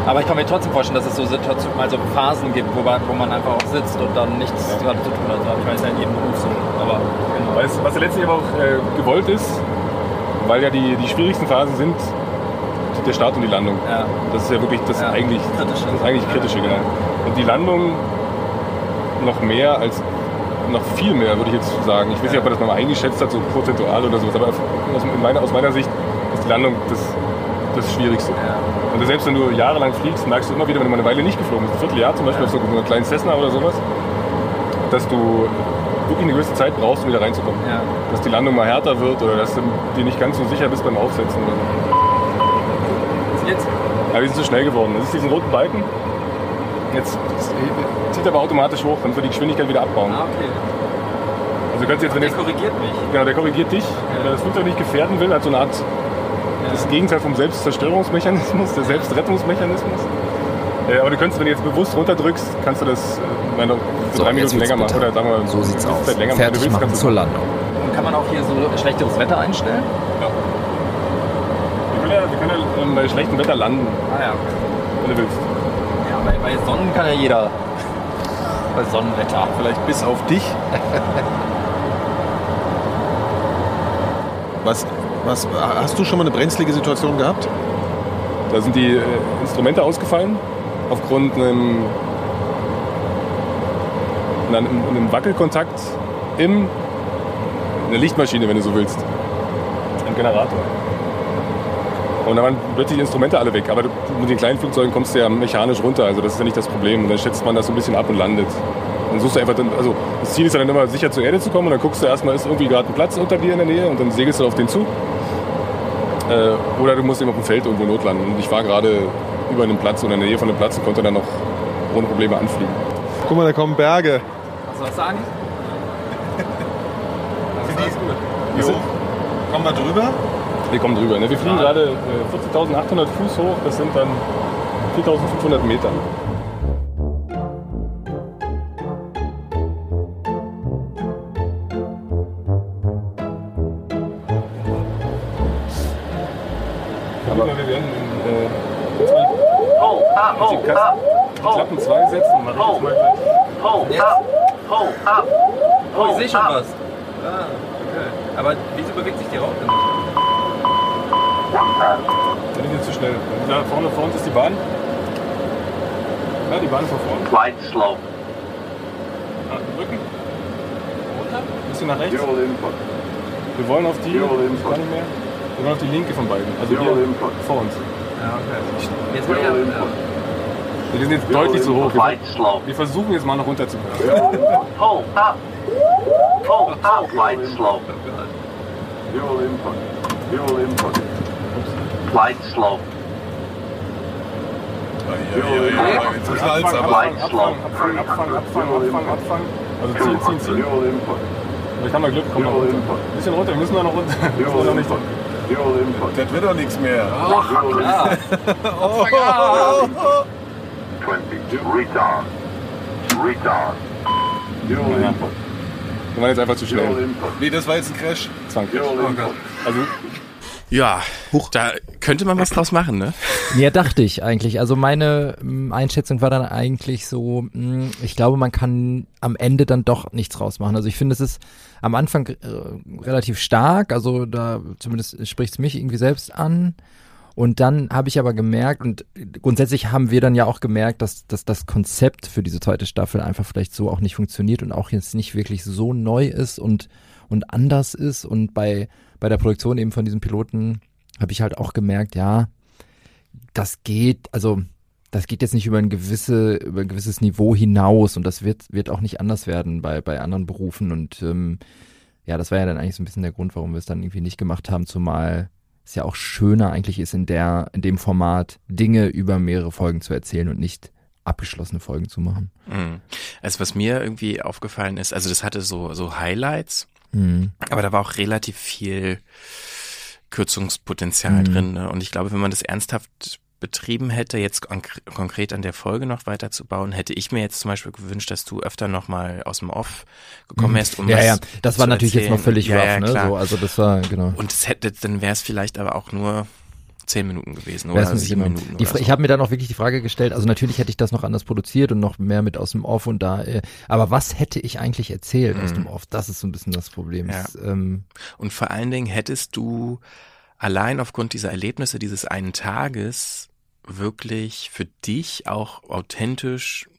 Aber ich kann mir trotzdem vorstellen, dass es so Situationen, also Phasen gibt, wo man, wo man einfach auch sitzt und dann nichts Ja. gerade zu tun hat. Also ich weiß ja in jedem Beruf so. Aber genau. Weißt, was ja letztlich aber auch äh, gewollt ist, weil ja die, die schwierigsten Phasen sind der Start und die Landung. Ja. Das ist ja wirklich das Ja. eigentlich Kritische. das eigentlich kritische, genau. Und die Landung noch mehr als noch viel mehr, würde ich jetzt sagen. Ich weiß nicht, ob man das mal eingeschätzt hat, so prozentual oder sowas, aber aus meiner, aus meiner Sicht ist die Landung das, das Schwierigste. Und selbst wenn du jahrelang fliegst, merkst du immer wieder, wenn du mal eine Weile nicht geflogen bist, ein Vierteljahr zum Beispiel auf so einer kleinen Cessna oder sowas, dass du wirklich eine gewisse Zeit brauchst, um wieder reinzukommen. Ja. Dass die Landung mal härter wird oder dass du dir nicht ganz so sicher bist beim Aufsetzen. Jetzt? Ja, wir sind zu schnell geworden. Das ist diesen roten Balken. Jetzt zieht er aber automatisch hoch, dann wird die Geschwindigkeit wieder abbauen. Ah, okay. Also kannst jetzt, wenn Der jetzt, korrigiert mich. genau, der korrigiert dich, weil er das Flugzeug nicht gefährden will, hat so eine Art das Gegenteil vom Selbstzerstörungsmechanismus, der Selbstrettungsmechanismus. Äh, aber du könntest, wenn du jetzt bewusst runterdrückst, kannst du das äh, meine, für So, drei Minuten länger machen. Oder sagen wir, So sieht's aus. Länger machen. Wenn du Fertig willst, machen zur Landung. Und kann man auch hier so schlechteres Wetter einstellen? Ja. Wir können ja, wir können ja ähm, bei schlechtem Wetter landen, Ah ja, okay. wenn du willst. Ja, bei, bei Sonnen kann ja jeder. Bei Sonnenwetter. Vielleicht bis auf dich. Was, was, hast du schon mal eine brenzlige Situation gehabt? Da sind die äh, Instrumente ausgefallen aufgrund einem, einem, Wackelkontakt in einer Lichtmaschine, wenn du so willst. Im Generator. Und dann waren plötzlich die Instrumente alle weg. Aber mit den kleinen Flugzeugen kommst du ja mechanisch runter. Also das ist ja nicht das Problem. Und dann schätzt man das so ein bisschen ab und landet. Dann suchst du einfach, dann, also das Ziel ist ja dann immer sicher zur Erde zu kommen. Und dann guckst du erstmal, ist irgendwie gerade ein Platz unter dir in der Nähe. Und dann segelst du auf den zu. Äh, oder du musst eben auf dem Feld irgendwo notlanden. Und ich war gerade über einem Platz oder in der Nähe von einem Platz und konnte dann noch ohne Probleme anfliegen. Guck mal, da kommen Berge. Was soll ich sagen? Wir, sind, Kommen wir drüber? wir kommen drüber. Ne? Wir fliegen gerade äh, 40.800 Fuß hoch. Das sind dann 4.500 Meter. 2 setzen. Mach ich jetzt mal gleich. Oh, ich sehe schon was. Ah, okay. Aber wieso bewegt sich die Raupe nicht? Da sind wir zu schnell. Da vorne vor uns ist die Bahn. Ja, die Bahn ist vor vorne. Flight slope. Ah, Rücken. Runter. Ein bisschen nach rechts. Wir wollen auf die. Gar nicht mehr. Wir wollen auf die linke von beiden. Also hier vor uns. Ja, okay. Jetzt Fuel ich input. Wir sind jetzt deutlich zu hoch. Wir, versuchen jetzt mal noch runterzukommen. Pull up. Pull up. Flight slope. Fuel input. Fuel input. Flight slope. Jetzt ist Abfangen, aber. Abfangen, abfangen, abfangen, abfangen, abfangen, abfangen. Also ziehen, ziehen, ziehen. Vielleicht haben wir Glück, kommen wir noch runter. Ein bisschen runter, wir müssen wir noch runter. Das wird doch nichts mehr. Fuel input. 20. Retard. Retard. Wir waren jetzt einfach zu schnell. Nee, das war jetzt ein Crash. Zwang. Fuel input. Also Ja, da könnte man was draus machen, ne? Ja, dachte ich eigentlich. Also meine mm, Einschätzung war dann eigentlich so, mm, ich glaube, man kann am Ende dann doch nichts rausmachen. Also ich finde, es ist am Anfang äh, relativ stark, also da zumindest spricht es mich irgendwie selbst an. Und dann habe ich aber gemerkt, und grundsätzlich haben wir dann ja auch gemerkt, dass, dass das Konzept für diese zweite Staffel einfach vielleicht so auch nicht funktioniert und auch jetzt nicht wirklich so neu ist und, und anders ist. Und bei, bei der Produktion eben von diesem Piloten habe ich halt auch gemerkt, ja, das geht, also das geht jetzt nicht über ein gewisse, über ein gewisses Niveau hinaus und das wird, wird auch nicht anders werden bei, bei anderen Berufen und ähm, ja, das war ja dann eigentlich so ein bisschen der Grund, warum wir es dann irgendwie nicht gemacht haben, zumal es ja auch schöner eigentlich ist, in der, in dem Format Dinge über mehrere Folgen zu erzählen und nicht abgeschlossene Folgen zu machen. Mhm. Also was mir irgendwie aufgefallen ist, also das hatte so, so Highlights, Mhm. aber da war auch relativ viel Kürzungspotenzial Mhm. drin. Ne? Und ich glaube, wenn man das ernsthaft betrieben hätte, jetzt konk konkret an der Folge noch weiterzubauen, hätte ich mir jetzt zum Beispiel gewünscht, dass du öfter nochmal aus dem Off gekommen wärst, um Mhm. ja, ja, das war natürlich jetzt noch erzählen. völlig ja, rough, ja, ne? klar. So, also das war, genau. Und es hätte, dann wäre es vielleicht aber auch nur zehn Minuten gewesen oder nicht sieben genau. Minuten. Die so. Ich habe mir dann auch wirklich die Frage gestellt, also natürlich hätte ich das noch anders produziert und noch mehr mit aus dem Off und da, äh, aber was hätte ich eigentlich erzählt aus Mhm. dem Off? Das ist so ein bisschen das Problem. Ja. Es, ähm, Und vor allen Dingen hättest du allein aufgrund dieser Erlebnisse dieses einen Tages wirklich für dich auch authentisch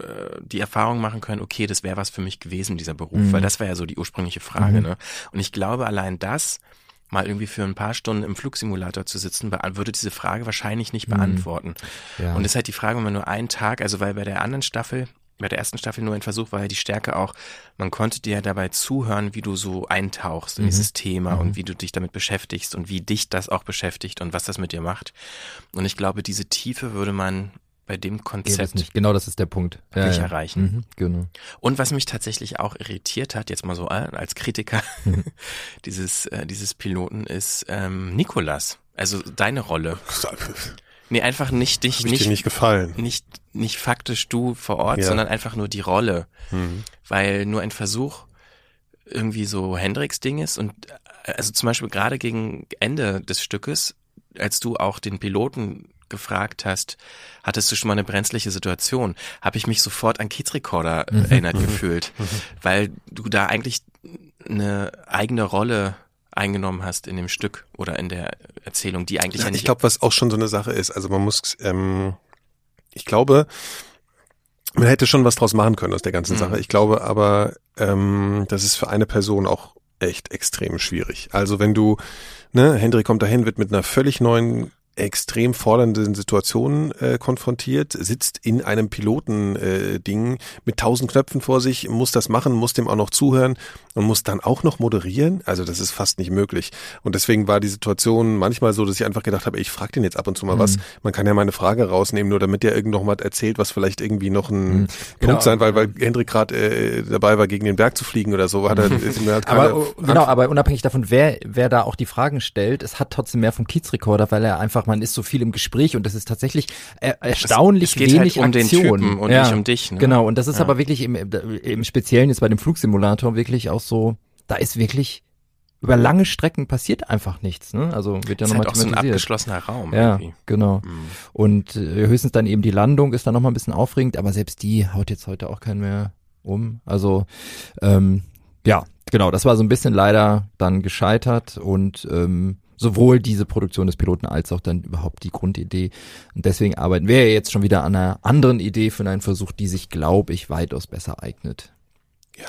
äh, die Erfahrung machen können, okay, das wäre was für mich gewesen, dieser Beruf, Mhm. weil das war ja so die ursprüngliche Frage. Mhm. Ne? Und ich glaube, allein das mal irgendwie für ein paar Stunden im Flugsimulator zu sitzen, würde diese Frage wahrscheinlich nicht Mhm. beantworten. ja. Und es ist halt die Frage, wenn man nur einen Tag, also weil bei der anderen Staffel, bei der ersten Staffel nur ein Versuch war ja die Stärke auch, man konnte dir dabei zuhören, wie du so eintauchst in Mhm. dieses Thema Mhm. und wie du dich damit beschäftigst und wie dich das auch beschäftigt und was das mit dir macht. Und ich glaube, diese Tiefe würde man bei dem Konzept nicht. Genau, das ist der Punkt. Ja, nicht ja. erreichen. Mhm, genau. Und was mich tatsächlich auch irritiert hat, jetzt mal so äh, als Kritiker Mhm. dieses, äh, dieses Piloten, ist ähm, Nikolas. Also deine Rolle. Nee, einfach nicht dich, nicht, nicht gefallen. nicht, nicht faktisch du vor Ort, Ja. sondern einfach nur die Rolle. Mhm. Weil nur ein Versuch irgendwie so Hendricks Ding ist und äh, also zum Beispiel gerade gegen Ende des Stückes, als du auch den Piloten gefragt hast, hattest du schon mal eine brenzliche Situation, habe ich mich sofort an Kiezrekorder äh, Mhm. erinnert gefühlt, weil du da eigentlich eine eigene Rolle eingenommen hast in dem Stück oder in der Erzählung, die eigentlich ja, Ja, ich glaube, was auch schon so eine Sache ist, also man muss, ähm, ich glaube, man hätte schon was draus machen können aus der ganzen Mhm. Sache. Ich glaube aber, ähm, das ist für eine Person auch echt extrem schwierig. Also wenn du, ne, Hendrik kommt dahin, wird mit einer völlig neuen extrem fordernden Situation äh, konfrontiert, sitzt in einem Piloten-Ding äh, mit tausend Knöpfen vor sich, muss das machen, muss dem auch noch zuhören und muss dann auch noch moderieren. Also das ist fast nicht möglich. Und deswegen war die Situation manchmal so, dass ich einfach gedacht habe, ich frage den jetzt ab und zu mal was. Mhm. Man kann ja mal eine Frage rausnehmen, nur damit der irgend noch mal erzählt, was vielleicht irgendwie noch ein Mhm. Genau. Punkt sein, weil, weil Hendrik gerade äh, dabei war, gegen den Berg zu fliegen oder so. Hat er, halt Aber genau, aber unabhängig davon, wer, wer da auch die Fragen stellt, es hat trotzdem mehr vom Kiezrekorder, weil er einfach, man ist so viel im Gespräch und das ist tatsächlich er, erstaunlich es geht halt wenig um den Aktion. Und ja, nicht um dich, ne? Genau, und das ist Ja. aber wirklich im, im Speziellen jetzt bei dem Flugsimulator wirklich auch so, da ist wirklich über lange Strecken passiert einfach nichts, ne? Also wird ja nochmal halt auch so ein abgeschlossener Raum Ja, irgendwie. genau. Mhm. Und äh, höchstens dann eben die Landung ist dann nochmal ein bisschen aufregend, aber selbst die haut jetzt heute auch keinen mehr um. Also ähm, ja, genau, das war so ein bisschen leider dann gescheitert und ähm, sowohl diese Produktion des Piloten als auch dann überhaupt die Grundidee. Und deswegen arbeiten wir ja jetzt schon wieder an einer anderen Idee für einen Versuch, die sich, glaube ich, weitaus besser eignet. ja,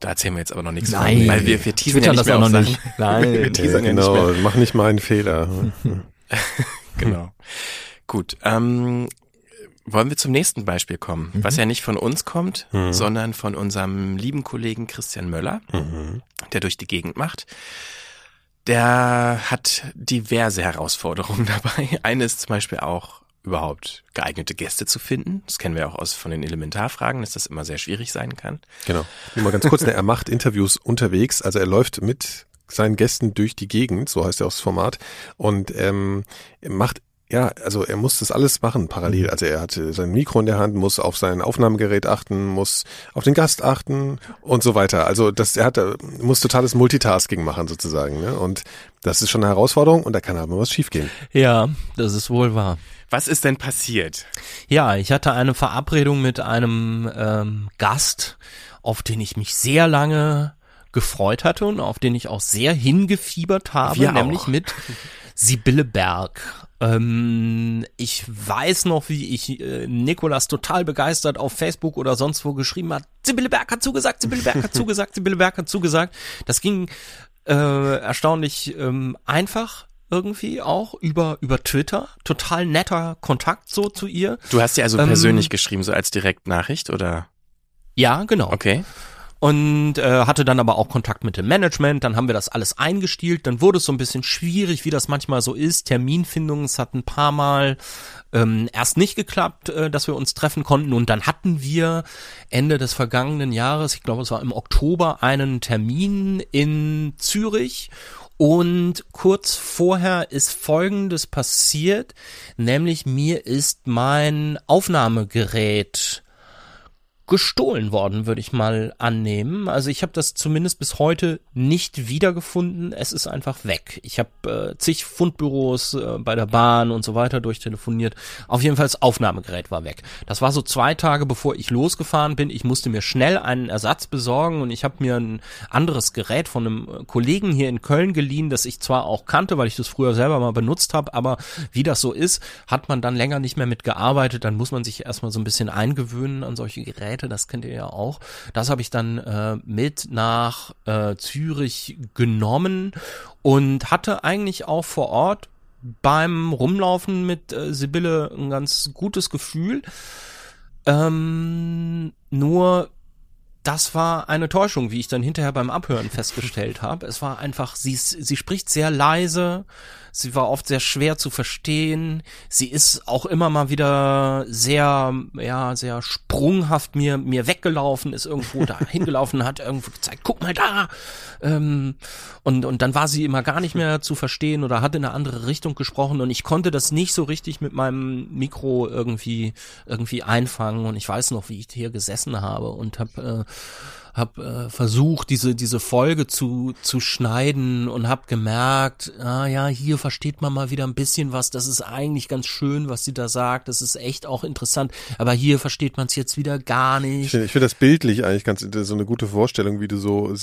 Da erzählen wir jetzt aber noch nichts Nein. von, weil wir, wir teasern ja nicht das mehr auch noch Sachen. nicht. Nein. wir ja, teasern ja nicht genau, mehr. mach nicht mal einen Fehler. Genau. Gut. Ähm, wollen wir zum nächsten Beispiel kommen, was ja nicht von uns kommt, Mhm. sondern von unserem lieben Kollegen Christian Möller, Mhm. der durch die Gegend macht. Der hat diverse Herausforderungen dabei. Eine ist zum Beispiel auch überhaupt geeignete Gäste zu finden. Das kennen wir auch aus von den Elementarfragen, dass das immer sehr schwierig sein kann. Genau. Nur mal ganz kurz, ne, er macht Interviews unterwegs, also er läuft mit seinen Gästen durch die Gegend, so heißt ja auch das Format, und ähm, er macht ja, also er muss das alles machen parallel. Also er hat äh, sein Mikro in der Hand, muss auf sein Aufnahmegerät achten, muss auf den Gast achten und so weiter. Also das, er hat, äh, muss totales Multitasking machen sozusagen. Ne? Und das ist schon eine Herausforderung und da kann mal was schiefgehen. Ja, das ist wohl wahr. Was ist denn passiert? Ja, ich hatte eine Verabredung mit einem ähm, Gast, auf den ich mich sehr lange gefreut hatte und auf den ich auch sehr hingefiebert habe, Wir nämlich auch. mit Sibylle Berg. Ähm, ich weiß noch, wie ich äh, Nikolas total begeistert auf Facebook oder sonst wo geschrieben hat, Sibylle Berg hat zugesagt, Sibylle Berg hat zugesagt, Sibylle Berg hat zugesagt. Das ging äh, erstaunlich ähm, einfach irgendwie auch über über Twitter. Total netter Kontakt so zu ihr. Du hast sie also Ähm, persönlich geschrieben, so als Direktnachricht, oder? Ja, genau. Okay. Und äh, hatte dann aber auch Kontakt mit dem Management. Dann haben wir das alles eingestielt. Dann wurde es so ein bisschen schwierig, wie das manchmal so ist. Terminfindung, es hat ein paar Mal ähm, erst nicht geklappt, äh, dass wir uns treffen konnten. Und dann hatten wir Ende des vergangenen Jahres, ich glaube es war im Oktober, einen Termin in Zürich. Und kurz vorher ist Folgendes passiert, nämlich mir ist mein Aufnahmegerät gestohlen worden, würde ich mal annehmen. Also ich habe das zumindest bis heute nicht wiedergefunden. Es ist einfach weg. Ich habe äh, zig Fundbüros äh, bei der Bahn und so weiter durchtelefoniert. Auf jeden Fall das Aufnahmegerät war weg. Das war so zwei Tage bevor ich losgefahren bin. Ich musste mir schnell einen Ersatz besorgen und ich habe mir ein anderes Gerät von einem äh, Kollegen hier in Köln geliehen, das ich zwar auch kannte, weil ich das früher selber mal benutzt habe, aber wie das so ist, hat man dann länger nicht mehr mitgearbeitet. Dann muss man sich erstmal so ein bisschen eingewöhnen an solche Geräte. Das kennt ihr ja auch. Das habe ich dann äh, mit nach äh, Zürich genommen und hatte eigentlich auch vor Ort beim Rumlaufen mit äh, Sibylle ein ganz gutes Gefühl. Ähm, nur das war eine Täuschung, wie ich dann hinterher beim Abhören festgestellt habe. Es war einfach, sie, sie spricht sehr leise, sie war oft sehr schwer zu verstehen, sie ist auch immer mal wieder sehr, ja, sehr sprunghaft mir, mir weggelaufen, ist irgendwo da hingelaufen, hat irgendwo gezeigt, guck mal da, ähm, und, und dann war sie immer gar nicht mehr zu verstehen oder hat in eine andere Richtung gesprochen und ich konnte das nicht so richtig mit meinem Mikro irgendwie, irgendwie einfangen und ich weiß noch, wie ich hier gesessen habe und habe äh, hab äh, versucht, diese diese Folge zu zu schneiden und hab gemerkt, ah ja, hier versteht man mal wieder ein bisschen was. Das ist eigentlich ganz schön, was sie da sagt. Das ist echt auch interessant. Aber hier versteht man es jetzt wieder gar Ich nicht. finde ich finde das bildlich eigentlich ganz so eine gute Vorstellung, wie du so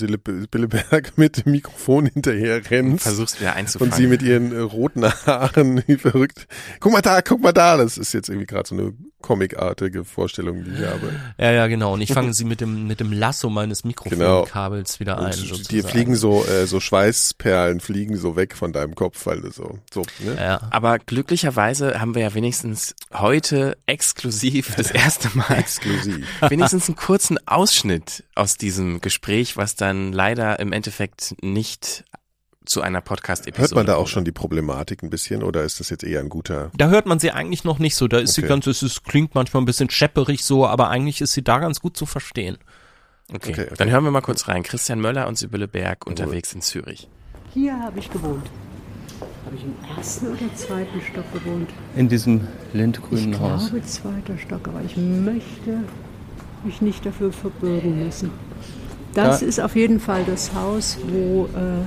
Billeberg mit dem Mikrofon hinterher rennst. Versuchst wieder einzufangen. Und sie mit ihren äh, roten Haaren wie verrückt. Guck mal da, guck mal da. Das ist jetzt irgendwie gerade so eine comicartige Vorstellung, die ich habe. Ja, ja, genau. Und ich fange sie mit dem mit dem Lasso meines Mikrofonkabels wieder ein. Und dir fliegen so, äh, so Schweißperlen fliegen so weg von deinem Kopf, weil du so, so, ne? Ja. Aber glücklicherweise haben wir ja wenigstens heute exklusiv das erste Mal Exklusiv. wenigstens einen kurzen Ausschnitt aus diesem Gespräch, was dann leider im Endeffekt nicht zu einer Podcast-Episode Hört man da auch schon die Problematik ein bisschen oder ist das jetzt eher ein guter? Da hört man sie eigentlich noch nicht so. Da ist sie Okay. ganz, es ist, klingt manchmal ein bisschen schepperig so, aber eigentlich ist sie da ganz gut zu verstehen. Okay. Okay, okay. dann hören wir mal kurz rein. Christian Möller und Sibylle Berg unterwegs in Zürich. Hier habe ich gewohnt. Habe ich im ersten oder zweiten Stock gewohnt? In diesem Ich lindgrünen Haus. glaube zweiter Stock, aber ich möchte mich nicht dafür verbürgen müssen. Das Da- ist auf jeden Fall das Haus, wo äh,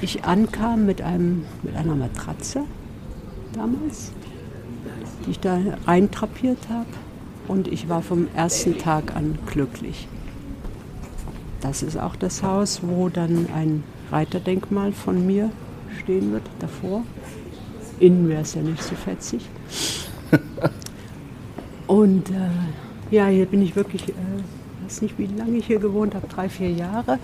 ich ankam mit, einem, mit einer Matratze damals, die ich da reintrapiert habe. Und ich war vom ersten Tag an glücklich. Das ist auch das Haus, wo dann ein Reiterdenkmal von mir stehen wird, davor. Innen wäre es ja nicht so fetzig. Und äh, ja, hier bin ich wirklich, äh, weiß nicht, wie lange ich hier gewohnt habe, drei, vier Jahre.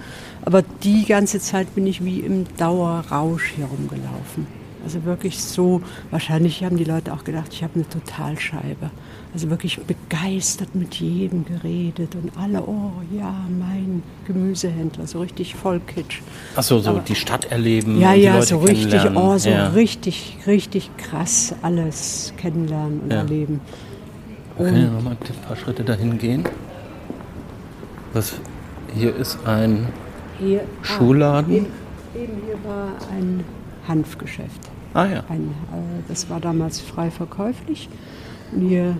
Aber die ganze Zeit bin ich wie im Dauerrausch hier rumgelaufen. Also wirklich so, wahrscheinlich haben die Leute auch gedacht, ich habe eine Totalscheibe. Also wirklich begeistert mit jedem geredet und alle, oh ja, mein Gemüsehändler, so richtig voll Kitsch. Achso, so Aber- die Stadt erleben. Ja, und ja, Leute so richtig, oh, so ja. richtig, richtig krass alles kennenlernen und Ja. erleben. Können ja nochmal ein paar Schritte dahin gehen. Was hier ist ein Hier, Schuhladen? Ah, eben, eben hier war ein Hanfgeschäft. Ah ja. Ein, äh, das war damals frei verkäuflich. Und hier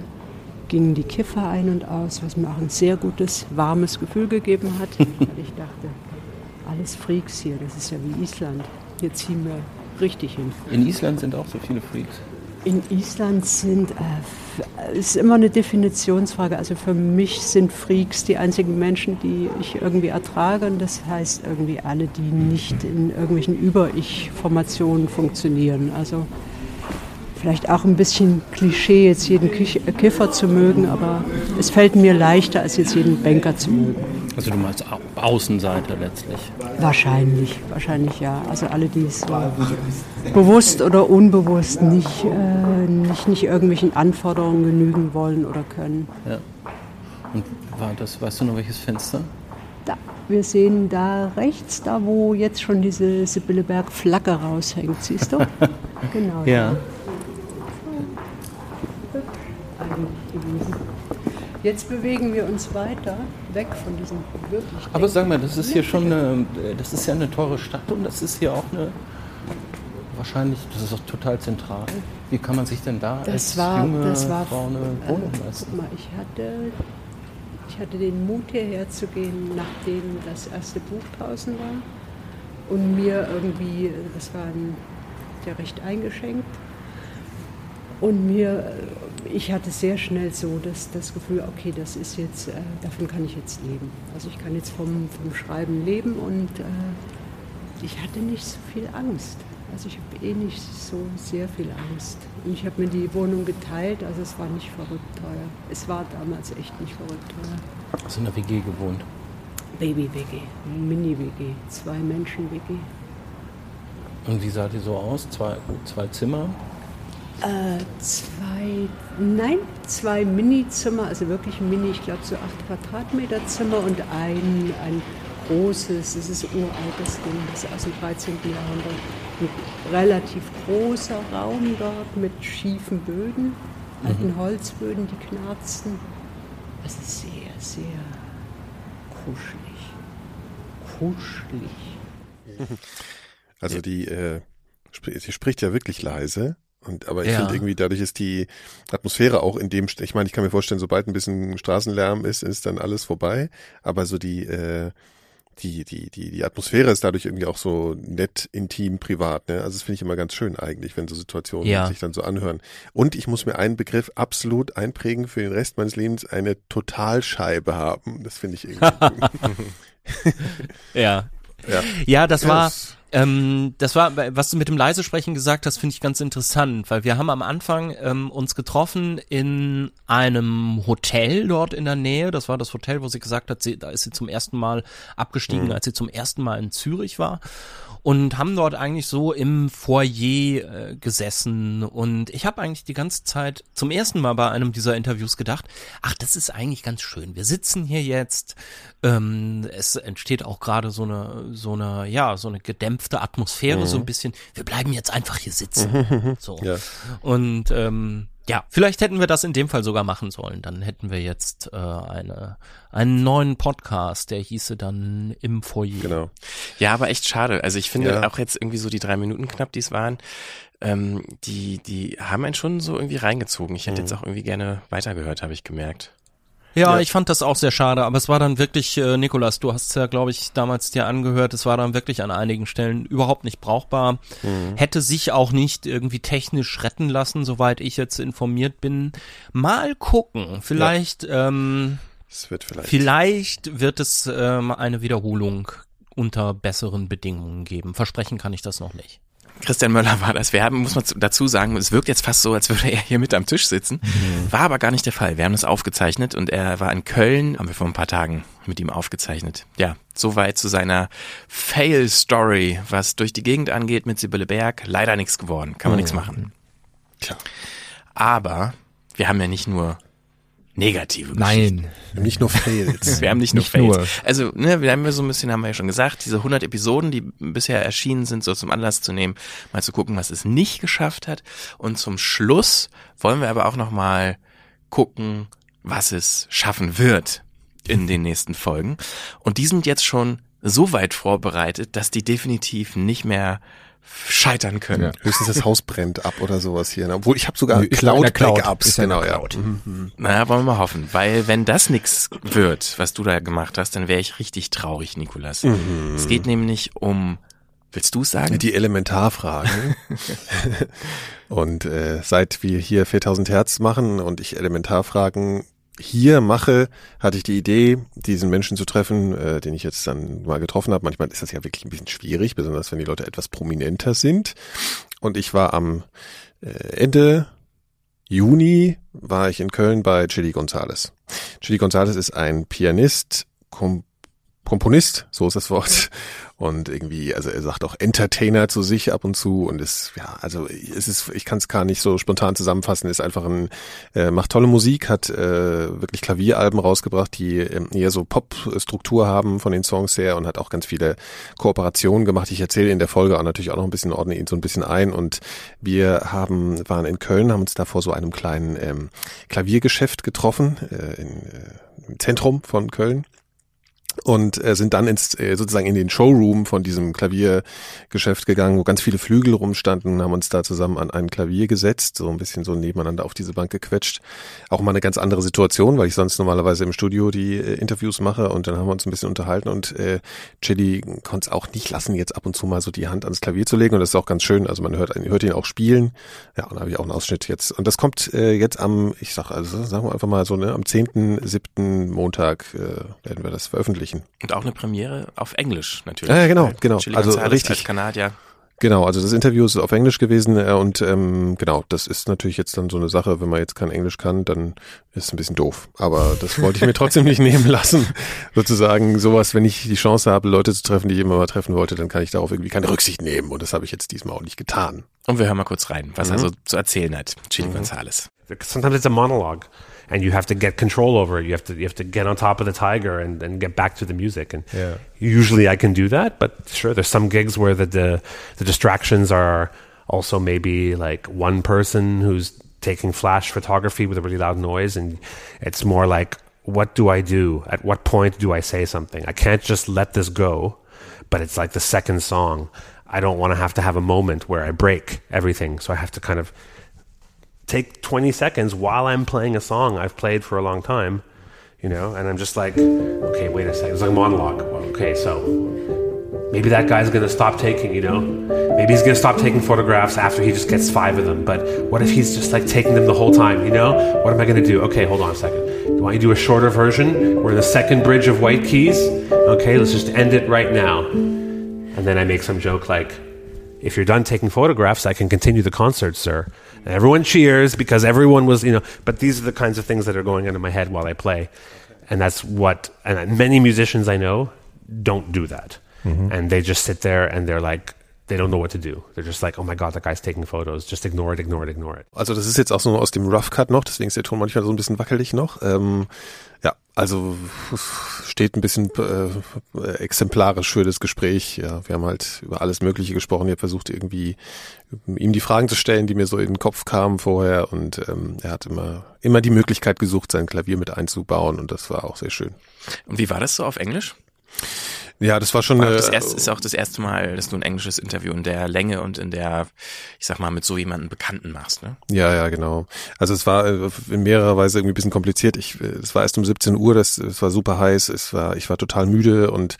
gingen die Kiffer ein und aus, was mir auch ein sehr gutes, warmes Gefühl gegeben hat. weil ich dachte, alles Freaks hier, das ist ja wie Island. Hier ziehen wir richtig hin. In Island sind auch so viele Freaks. In Island sind, äh, ist immer eine Definitionsfrage. Also für mich sind Freaks die einzigen Menschen, die ich irgendwie ertrage. Und das heißt irgendwie alle, die nicht in irgendwelchen Über-Ich-Formationen funktionieren. Also vielleicht auch ein bisschen Klischee, jetzt jeden Kiffer zu mögen, aber es fällt mir leichter, als jetzt jeden Banker zu mögen. Also du meinst Au Außenseiter letztlich. Wahrscheinlich, wahrscheinlich ja. Also alle, die es so bewusst oder unbewusst nicht, äh, nicht, nicht irgendwelchen Anforderungen genügen wollen oder können. Ja. Und war das, weißt du noch welches Fenster? Da, wir sehen da rechts, da wo jetzt schon diese Sibylleberg-Flagge raushängt, siehst du? genau. Ja. eigentlich gewesen. Jetzt bewegen wir uns weiter weg von diesem wirklich. Aber sag mal, das ist hier schon eine, das ist ja eine teure Stadt und das ist hier auch eine, wahrscheinlich, das ist auch total zentral. Wie kann man sich denn da Das als war, junge das war, Frau eine äh, Wohnung guck leisten? mal, ich hatte, ich hatte den Mut hierher zu gehen, nachdem das erste Buch draußen war und mir irgendwie, das war ein, ja recht eingeschenkt und mir, ich hatte sehr schnell so das, das Gefühl, okay, das ist jetzt, äh, davon kann ich jetzt leben. Also ich kann jetzt vom, vom Schreiben leben und äh, ich hatte nicht so viel Angst. Also ich habe eh nicht so sehr viel Angst. Und ich habe mir die Wohnung geteilt, also es war nicht verrückt teuer. Es war damals echt nicht verrückt teuer. Hast du in der WG gewohnt? Baby-WG, Mini-WG, zwei Menschen-WG. Und wie sah die so aus? Zwei, zwei Zimmer? Äh, zwei, nein, zwei Mini-Zimmer, also wirklich mini, ich glaube so acht Quadratmeter Zimmer und ein, ein großes, das ist ein uraltes Ding, das ist aus dem 13. Jahrhundert. Ein relativ großer Raum dort mit schiefen Böden, alten Holzböden, die knarzten. Also sehr, sehr kuschelig. Kuschelig. Also die, äh, sp- sie spricht ja wirklich leise. Und, aber ich Ja. finde irgendwie, dadurch ist die Atmosphäre auch in dem, ich meine, ich kann mir vorstellen, sobald ein bisschen Straßenlärm ist, ist dann alles vorbei. Aber so die, äh, die, die, die, die Atmosphäre ist dadurch irgendwie auch so nett, intim, privat. Ne? Also das finde ich immer ganz schön eigentlich, wenn so Situationen Ja. sich dann so anhören. Und ich muss mir einen Begriff absolut einprägen für den Rest meines Lebens, eine Totalscheibe haben. Das finde ich irgendwie. Ja. Ja. Ja, das war, das- ähm, das war, was du mit dem leise Sprechen gesagt hast, finde ich ganz interessant, weil wir haben am Anfang ähm, uns getroffen in einem Hotel dort in der Nähe. Das war das Hotel, wo sie gesagt hat, sie, da ist sie zum ersten Mal abgestiegen, Mhm. als sie zum ersten Mal in Zürich war. Und haben dort eigentlich so im Foyer äh, gesessen. Und ich habe eigentlich die ganze Zeit zum ersten Mal bei einem dieser Interviews gedacht, ach, das ist eigentlich ganz schön. Wir sitzen hier jetzt. Ähm, es entsteht auch gerade so eine, so eine, ja, so eine gedämpfte Atmosphäre, so ein bisschen. Wir bleiben jetzt einfach hier sitzen. So. Ja. Und ähm, ja, vielleicht hätten wir das in dem Fall sogar machen sollen. Dann hätten wir jetzt äh, eine, einen neuen Podcast, der hieße dann im Foyer. Genau. Ja, aber echt schade. Also ich finde Ja. auch jetzt irgendwie so die drei Minuten knapp, die es waren, ähm, die, die haben einen schon so irgendwie reingezogen. Ich hätte Mhm. jetzt auch irgendwie gerne weitergehört, habe ich gemerkt. Ja, Ja. ich fand das auch sehr schade, aber es war dann wirklich, äh, Nikolas, du hast es ja, glaube ich, damals dir angehört, es war dann wirklich an einigen Stellen überhaupt nicht brauchbar. Hätte sich auch nicht irgendwie technisch retten lassen, soweit ich jetzt informiert bin. Mal gucken, vielleicht, ähm, Es wird vielleicht. vielleicht wird es ähm, eine Wiederholung unter besseren Bedingungen geben. Versprechen kann ich das noch nicht. Christian Möller war das. Wir haben, muss man zu- dazu sagen, es wirkt jetzt fast so, als würde er hier mit am Tisch sitzen. War aber gar nicht der Fall. Wir haben das aufgezeichnet und er war in Köln, haben wir vor ein paar Tagen mit ihm aufgezeichnet. Ja, soweit zu seiner Fail-Story, was durch die Gegend angeht mit Sibylle Berg. Leider nichts geworden, kann man nichts machen. Tja. Aber wir haben ja nicht nur negative Geschichten. Nein. Nicht nur Fails. Wir haben nicht nur Nicht Fails. nur. Also, ne, wir haben ja so ein bisschen, haben wir ja schon gesagt, diese 100 Episoden, die bisher erschienen sind, so zum Anlass zu nehmen, mal zu gucken, was es nicht geschafft hat. Und zum Schluss wollen wir aber auch noch mal gucken, was es schaffen wird in den nächsten Folgen. Und die sind jetzt schon so weit vorbereitet, dass die definitiv nicht mehr scheitern können. Ja. Höchstens das Haus brennt ab oder sowas hier. ne? Obwohl ich habe sogar Nö, ist ja in der Cloud. Ja Genau, ja. Cloud. Naja, wollen wir mal hoffen. Weil wenn das nix wird, was du da gemacht hast, dann wäre ich richtig traurig, Nikolas. Es geht nämlich um, willst du sagen? Die Elementarfragen. und äh, seit wir hier 4000 Hertz machen und ich Elementarfragen hier mache, hatte ich die Idee, diesen Menschen zu treffen, äh, den ich jetzt dann mal getroffen habe. Manchmal ist das ja wirklich ein bisschen schwierig, besonders wenn die Leute etwas prominenter sind. Und ich war am äh, Ende Juni war ich in Köln bei Chili Gonzales. Chili Gonzales ist ein Pianist, Kom Komponist, so ist das Wort. Und irgendwie, also er sagt auch Entertainer zu sich ab und zu und ist, ja, also es ist, ich kann es gar nicht so spontan zusammenfassen, ist einfach ein, äh, macht tolle Musik, hat äh, wirklich Klavieralben rausgebracht, die äh, eher so Pop-Struktur haben von den Songs her und hat auch ganz viele Kooperationen gemacht. Ich erzähle in der Folge auch natürlich auch noch ein bisschen, ordne ihn so ein bisschen ein und wir haben, waren in Köln, haben uns da vor so einem kleinen ähm, Klaviergeschäft getroffen, äh, in, äh, im Zentrum von Köln und äh, sind dann ins äh, sozusagen in den Showroom von diesem Klaviergeschäft gegangen, wo ganz viele Flügel rumstanden, haben uns da zusammen an ein Klavier gesetzt, so ein bisschen so nebeneinander auf diese Bank gequetscht. Auch mal eine ganz andere Situation, weil ich sonst normalerweise im Studio die äh, Interviews mache und dann haben wir uns ein bisschen unterhalten und äh, Chili konnte es auch nicht lassen, jetzt ab und zu mal so die Hand ans Klavier zu legen und das ist auch ganz schön, also man hört, hört ihn auch spielen. Ja, und da habe ich auch einen Ausschnitt jetzt und das kommt äh, jetzt am, ich sag also sagen wir einfach mal so, ne, am 10.7. Montag äh, werden wir das veröffentlichen. Und auch eine Premiere auf Englisch natürlich. Ja, genau, genau. Chili Also Gonzalez richtig. Als Kanadier. Genau, also das Interview ist auf Englisch gewesen äh, und ähm, genau, das ist natürlich jetzt dann so eine Sache, wenn man jetzt kein Englisch kann, dann ist es ein bisschen doof. Aber das wollte ich mir trotzdem nicht nehmen lassen. Sozusagen sowas, wenn ich die Chance habe, Leute zu treffen, die ich immer mal treffen wollte, dann kann ich darauf irgendwie keine Rücksicht nehmen und das habe ich jetzt diesmal auch nicht getan. Und wir hören mal kurz rein, was Mhm. er so zu erzählen hat. Chili Gonzalez. sometimes it's a monologue and you have to get control over it. You have to you have to get on top of the tiger and, and get back to the music. And Yeah. usually i can do that but sure there's some gigs where the, the the distractions are also maybe like one person who's taking flash photography with a really loud noise and it's more like what do i do? At what point do i say something? I can't just let this go but it's like the second song. I don't want to have to have a moment where i break everything so i have to kind of take 20 seconds while I'm playing a song I've played for a long time, you know, and I'm just like, okay, wait a second. It's like a monologue. Okay, so maybe that guy's gonna stop taking, you know, maybe he's gonna stop taking photographs after he just gets five of them. But what if he's just like taking them the whole time, you know? What am I gonna do? Okay, hold on a second. You want to do a shorter version? We're in the second bridge of White Keys. Okay, let's just end it right now. And then I make some joke like, if you're done taking photographs, I can continue the concert, sir. And everyone cheers because everyone was, you know, but these are the kinds of things that are going into my head while I play. And that's what, and many musicians I know don't do that. Mm-hmm. And they just sit there and they're like, they don't know what to do. They're just like, oh my God, that guy's taking photos. Just ignore it, ignore it, ignore it. Also das ist jetzt auch so aus dem Rough Cut noch, deswegen ist der Ton manchmal so ein bisschen wackelig noch. Ähm, ja, also steht ein bisschen äh, exemplarisch für das Gespräch. Ja, wir haben halt über alles Mögliche gesprochen. Ich habe versucht irgendwie ihm die Fragen zu stellen, die mir so in den Kopf kamen vorher und ähm, er hat immer immer die Möglichkeit gesucht, sein Klavier mit einzubauen und das war auch sehr schön. Und wie war das so auf Englisch? Ja, das war schon War das erste, ist auch das erste Mal, dass du ein englisches Interview in der Länge und in der, ich sag mal, mit so jemandem Bekannten machst, ne? Ja, ja, genau. Also es war äh, in mehrerer Weise irgendwie ein bisschen kompliziert. Ich, äh, es war erst um 17 Uhr, das, es war super heiß, es war, ich war total müde und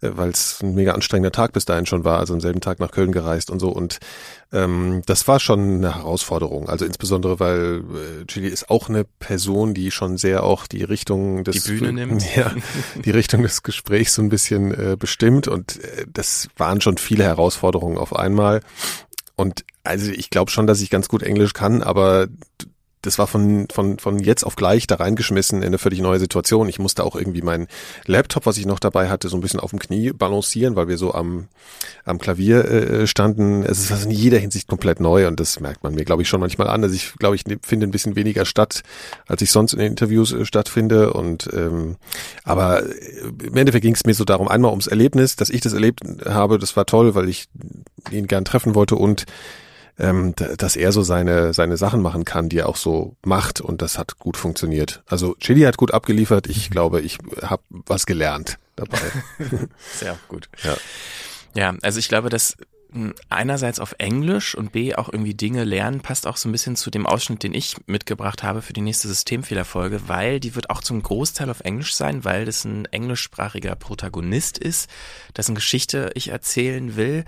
äh, weil es ein mega anstrengender Tag bis dahin schon war, also am selben Tag nach Köln gereist und so und ähm, das war schon eine Herausforderung. Also insbesondere, weil äh, Chili ist auch eine Person, die schon sehr auch die Richtung des Die Bühne nimmt. ja, die Richtung des Gesprächs so ein bisschen äh, bestimmt und äh, das waren schon viele Herausforderungen auf einmal. Und also ich glaube schon, dass ich ganz gut Englisch kann, aber das war von, von, von jetzt auf gleich da reingeschmissen in eine völlig neue Situation. Ich musste auch irgendwie meinen Laptop, was ich noch dabei hatte, so ein bisschen auf dem Knie balancieren, weil wir so am, am Klavier äh, standen. Es ist also in jeder Hinsicht komplett neu und das merkt man mir, glaube ich, schon manchmal an. Also ich glaube, ich finde ein bisschen weniger statt, als ich sonst in den Interviews äh, stattfinde. Und ähm, aber äh, im Endeffekt ging es mir so darum, einmal ums Erlebnis, dass ich das erlebt habe, das war toll, weil ich ihn gern treffen wollte und ähm, dass er so seine seine Sachen machen kann, die er auch so macht und das hat gut funktioniert. Also Chili hat gut abgeliefert. Ich glaube, ich habe was gelernt dabei. Sehr gut. Ja. Ja, also ich glaube, dass einerseits auf Englisch und B auch irgendwie Dinge lernen, passt auch so ein bisschen zu dem Ausschnitt, den ich mitgebracht habe für die nächste Systemfehlerfolge, weil die wird auch zum Großteil auf Englisch sein, weil das ein englischsprachiger Protagonist ist, dessen Geschichte ich erzählen will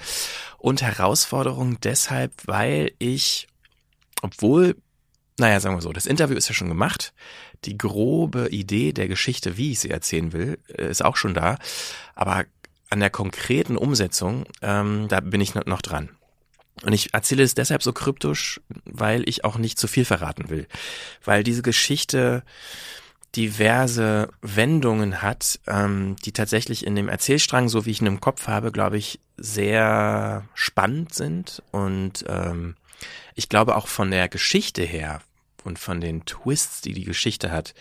und Herausforderung deshalb, weil ich, obwohl naja, sagen wir so, das Interview ist ja schon gemacht. Die grobe Idee der Geschichte, wie ich sie erzählen will, äh, ist auch schon da. Aber an der konkreten Umsetzung, ähm, da bin ich noch dran. Und ich erzähle es deshalb so kryptisch, weil ich auch nicht zu viel verraten will. Weil diese Geschichte, diverse Wendungen hat, ähm, die tatsächlich in dem Erzählstrang, so wie ich ihn im Kopf habe, glaube ich, sehr spannend sind. Und ähm, ich glaube auch von der Geschichte her und von den Twists, die die Geschichte hat,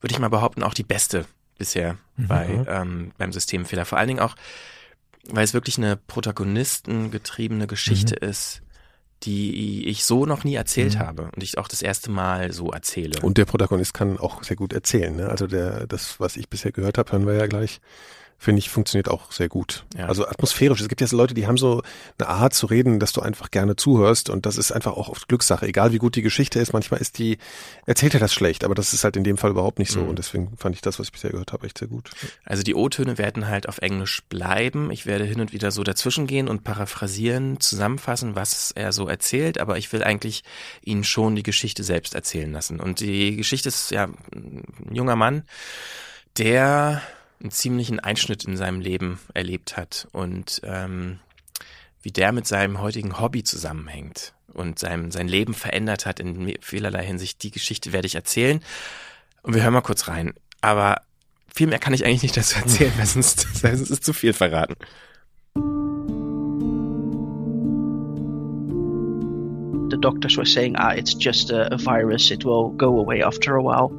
würde ich mal behaupten, auch die beste bisher Mhm. bei ähm, beim Systemfehler. Vor allen Dingen auch, weil es wirklich eine protagonistengetriebene Geschichte ist, die ich so noch nie erzählt Mhm. habe und ich auch das erste Mal so erzähle. Und der Protagonist kann auch sehr gut erzählen. Ne? Also der, das, was ich bisher gehört habe, hören wir ja gleich, finde ich, funktioniert auch sehr gut. Ja. Also atmosphärisch. Es gibt ja so Leute, die haben so eine Art zu reden, dass du einfach gerne zuhörst und das ist einfach auch oft Glückssache. Egal wie gut die Geschichte ist, manchmal ist die, erzählt er das schlecht, aber das ist halt in dem Fall überhaupt nicht so Mhm. und deswegen fand ich das, was ich bisher gehört habe, echt sehr gut. Also die O-Töne werden halt auf Englisch bleiben. Ich werde hin und wieder so dazwischen gehen und paraphrasieren, zusammenfassen, was er so erzählt, aber ich will eigentlich ihn schon die Geschichte selbst erzählen lassen. Und die Geschichte ist ja ein junger Mann, der einen ziemlichen Einschnitt in seinem Leben erlebt hat und ähm, wie der mit seinem heutigen Hobby zusammenhängt und sein, sein Leben verändert hat in vielerlei Hinsicht. Die Geschichte werde ich erzählen. Und wir hören mal kurz rein. Aber viel mehr kann ich eigentlich nicht dazu erzählen, weil sonst, sonst ist zu viel verraten. the doctors were saying, ah, it's just a virus, it will go away after a while.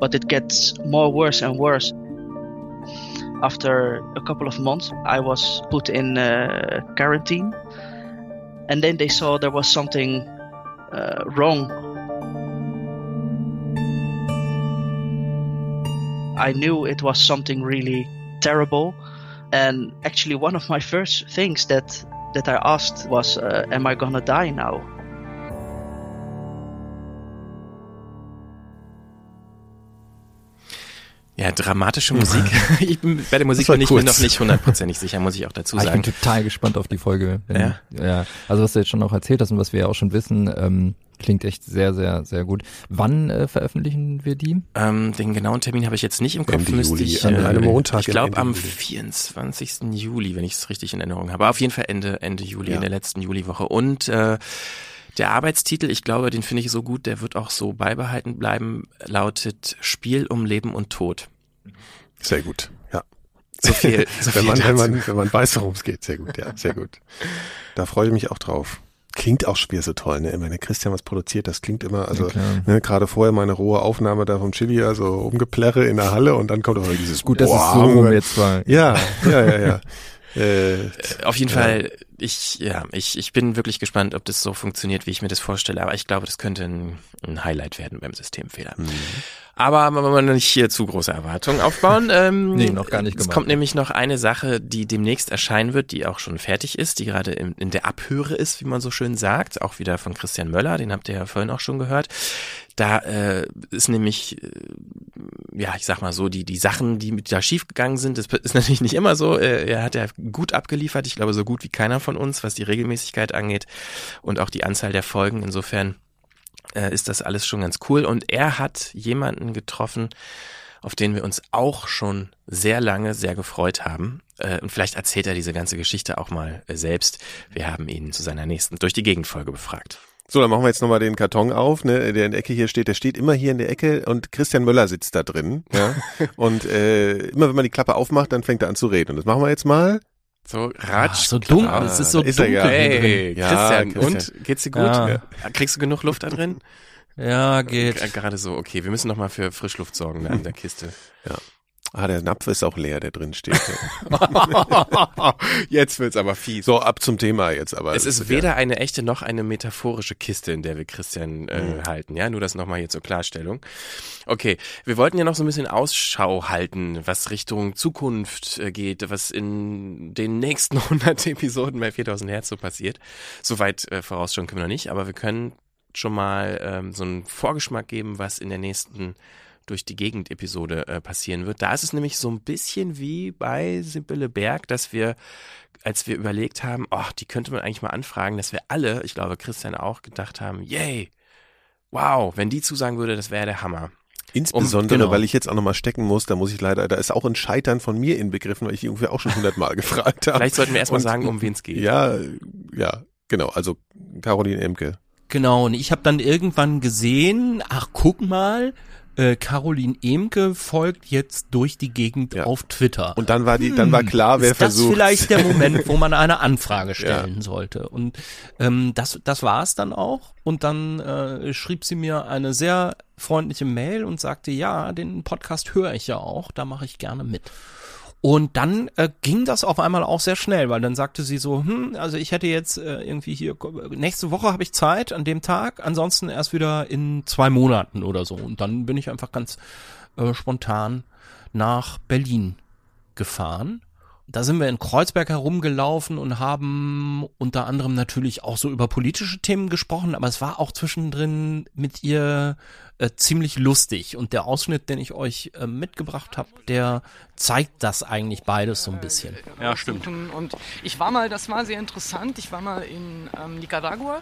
But it gets more worse and worse. After a couple of months, I was put in uh, quarantine, and then they saw there was something uh, wrong. I knew it was something really terrible, and actually, one of my first things that that I asked was, uh, "Am I gonna die now?" Ja, dramatische Musik. Ich bin bei der Musik bin ich mir noch nicht hundertprozentig sicher, muss ich auch dazu Ah, ich bin sagen. total gespannt auf die Folge. Wenn- Ja? ja. Also was du jetzt schon auch erzählt hast und was wir ja auch schon wissen, ähm, klingt echt sehr, sehr, sehr gut. Wann äh, veröffentlichen wir die? Ähm, den genauen Termin habe ich jetzt nicht im Kopf. Ende müsste Juli, ich, an äh, einem Montag Ich im glaube am Juli. 24. Juli, wenn ich es richtig in Erinnerung habe. Auf jeden Fall Ende Ende Juli, Ja. in der letzten Juliwoche. Und äh, der Arbeitstitel, ich glaube, den finde ich so gut, der wird auch so beibehalten bleiben, lautet Spiel um Leben und Tod. Sehr gut, ja. So viel, so wenn, viel man, wenn, man, wenn man weiß, worum es geht, sehr gut, ja, sehr gut. Da freue ich mich auch drauf. Klingt auch Spiel so toll, ne? Wenn der Christian was produziert, das klingt immer, also Ja, ne, gerade vorher meine rohe Aufnahme da vom Chili, also umgeplärre in der Halle und dann kommt auch dieses Gut, dass es Boah, so rum jetzt war. Ja, ja, ja, ja. äh, Auf jeden Ja. Fall, ich, ja, ich, ich bin wirklich gespannt, ob das so funktioniert, wie ich mir das vorstelle. Aber ich glaube, das könnte ein, ein Highlight werden beim Systemfehler. Mhm. Aber man man nicht hier zu große Erwartungen aufbauen. Ähm, Nee, noch gar nicht Es gemacht. kommt nämlich noch eine Sache, die demnächst erscheinen wird, die auch schon fertig ist, die gerade in, in der Abhöre ist, wie man so schön sagt. Auch wieder von Christian Möller, den habt ihr ja vorhin auch schon gehört. Da äh, ist nämlich, äh, ja, ich sag mal so, die, die Sachen, die mit da schiefgegangen sind, das ist natürlich nicht immer so. Äh, er hat ja gut abgeliefert, ich glaube so gut wie keiner von uns, was die Regelmäßigkeit angeht und auch die Anzahl der Folgen. Insofern äh, ist das alles schon ganz cool. Und er hat jemanden getroffen, auf den wir uns auch schon sehr lange sehr gefreut haben. Äh, und vielleicht erzählt er diese ganze Geschichte auch mal äh, selbst. Wir haben ihn zu seiner nächsten durch die Gegenfolge befragt. So, dann machen wir jetzt nochmal den Karton auf, ne, der in der Ecke hier steht. Der steht immer hier in der Ecke und Christian Möller sitzt da drin. Ja? und äh, immer wenn man die Klappe aufmacht, dann fängt er an zu reden. Und das machen wir jetzt mal. So ratsch. Ah, so dunkel, es ist so Ist er dunkel ja. hier Hey. Ja, Christian, Christian. und? Geht's dir gut? Ja. Kriegst du genug Luft da drin? Ja, geht. Äh, Gerade so, okay, wir müssen nochmal für Frischluft sorgen da in der Kiste. Ah, der Napf ist auch leer, der drin steht. Jetzt wird's aber fies. so, ab zum Thema jetzt. Aber Es ist ja- weder eine echte noch eine metaphorische Kiste, in der wir Christian äh, halten. Ja, nur das nochmal hier zur Klarstellung. Okay, wir wollten ja noch so ein bisschen Ausschau halten, was Richtung Zukunft äh, geht, was in den nächsten 100 Episoden bei 4000 Hertz so passiert. Soweit äh, vorausschauen können wir noch nicht, aber wir können schon mal ähm, so einen Vorgeschmack geben, was in der nächsten durch die Gegend-Episode äh, passieren wird. Da ist es nämlich so ein bisschen wie bei Sibylle Berg, dass wir, als wir überlegt haben, ach, die könnte man eigentlich mal anfragen, dass wir alle, ich glaube Christian auch, gedacht haben, yay, wow, wenn die zusagen würde, das wäre der Hammer. Insbesondere, Um- genau. weil ich jetzt auch nochmal stecken muss, da muss ich leider, da ist auch ein Scheitern von mir inbegriffen, weil ich die irgendwie auch schon hundertmal gefragt habe. Vielleicht sollten wir erstmal sagen, um wen es geht. Ja, ja, genau, also Caroline Emke. Genau, und ich habe dann irgendwann gesehen, ach guck mal, äh, Caroline Emke folgt jetzt durch die Gegend auf Twitter. Und dann war die, dann war klar, wer ist das versucht. vielleicht der Moment, wo man eine Anfrage stellen sollte. Und ähm, das, das war es dann auch. Und dann äh, schrieb sie mir eine sehr freundliche Mail und sagte, ja, den Podcast höre ich ja auch, da mache ich gerne mit. Und dann äh, ging das auf einmal auch sehr schnell, weil dann sagte sie so, hm, also ich hätte jetzt äh, irgendwie hier, nächste Woche habe ich Zeit an dem Tag, ansonsten erst wieder in zwei Monaten oder so. Und dann bin ich einfach ganz äh, spontan nach Berlin gefahren. Da sind wir in Kreuzberg herumgelaufen und haben unter anderem natürlich auch so über politische Themen gesprochen, aber es war auch zwischendrin mit ihr äh, ziemlich lustig. Und der Ausschnitt, den ich euch äh, mitgebracht habe, der zeigt das eigentlich beides so ein bisschen. Ja, stimmt. Und ich war mal, das war sehr interessant, ich war mal in ähm, Nicaragua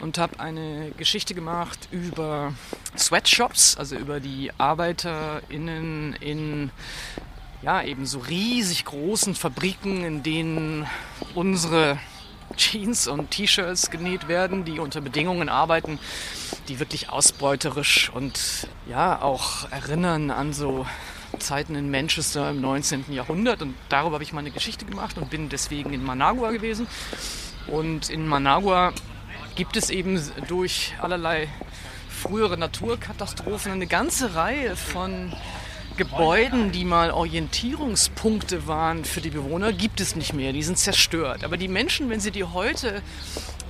und habe eine Geschichte gemacht über Sweatshops, also über die ArbeiterInnen in ja, eben so riesig großen Fabriken, in denen unsere Jeans und T-Shirts genäht werden, die unter Bedingungen arbeiten, die wirklich ausbeuterisch und ja auch erinnern an so Zeiten in Manchester im 19. Jahrhundert. Und darüber habe ich mal eine Geschichte gemacht und bin deswegen in Managua gewesen. Und in Managua gibt es eben durch allerlei frühere Naturkatastrophen eine ganze Reihe von Gebäuden, die mal Orientierungspunkte waren für die Bewohner, gibt es nicht mehr. Die sind zerstört. Aber die Menschen, wenn sie dir heute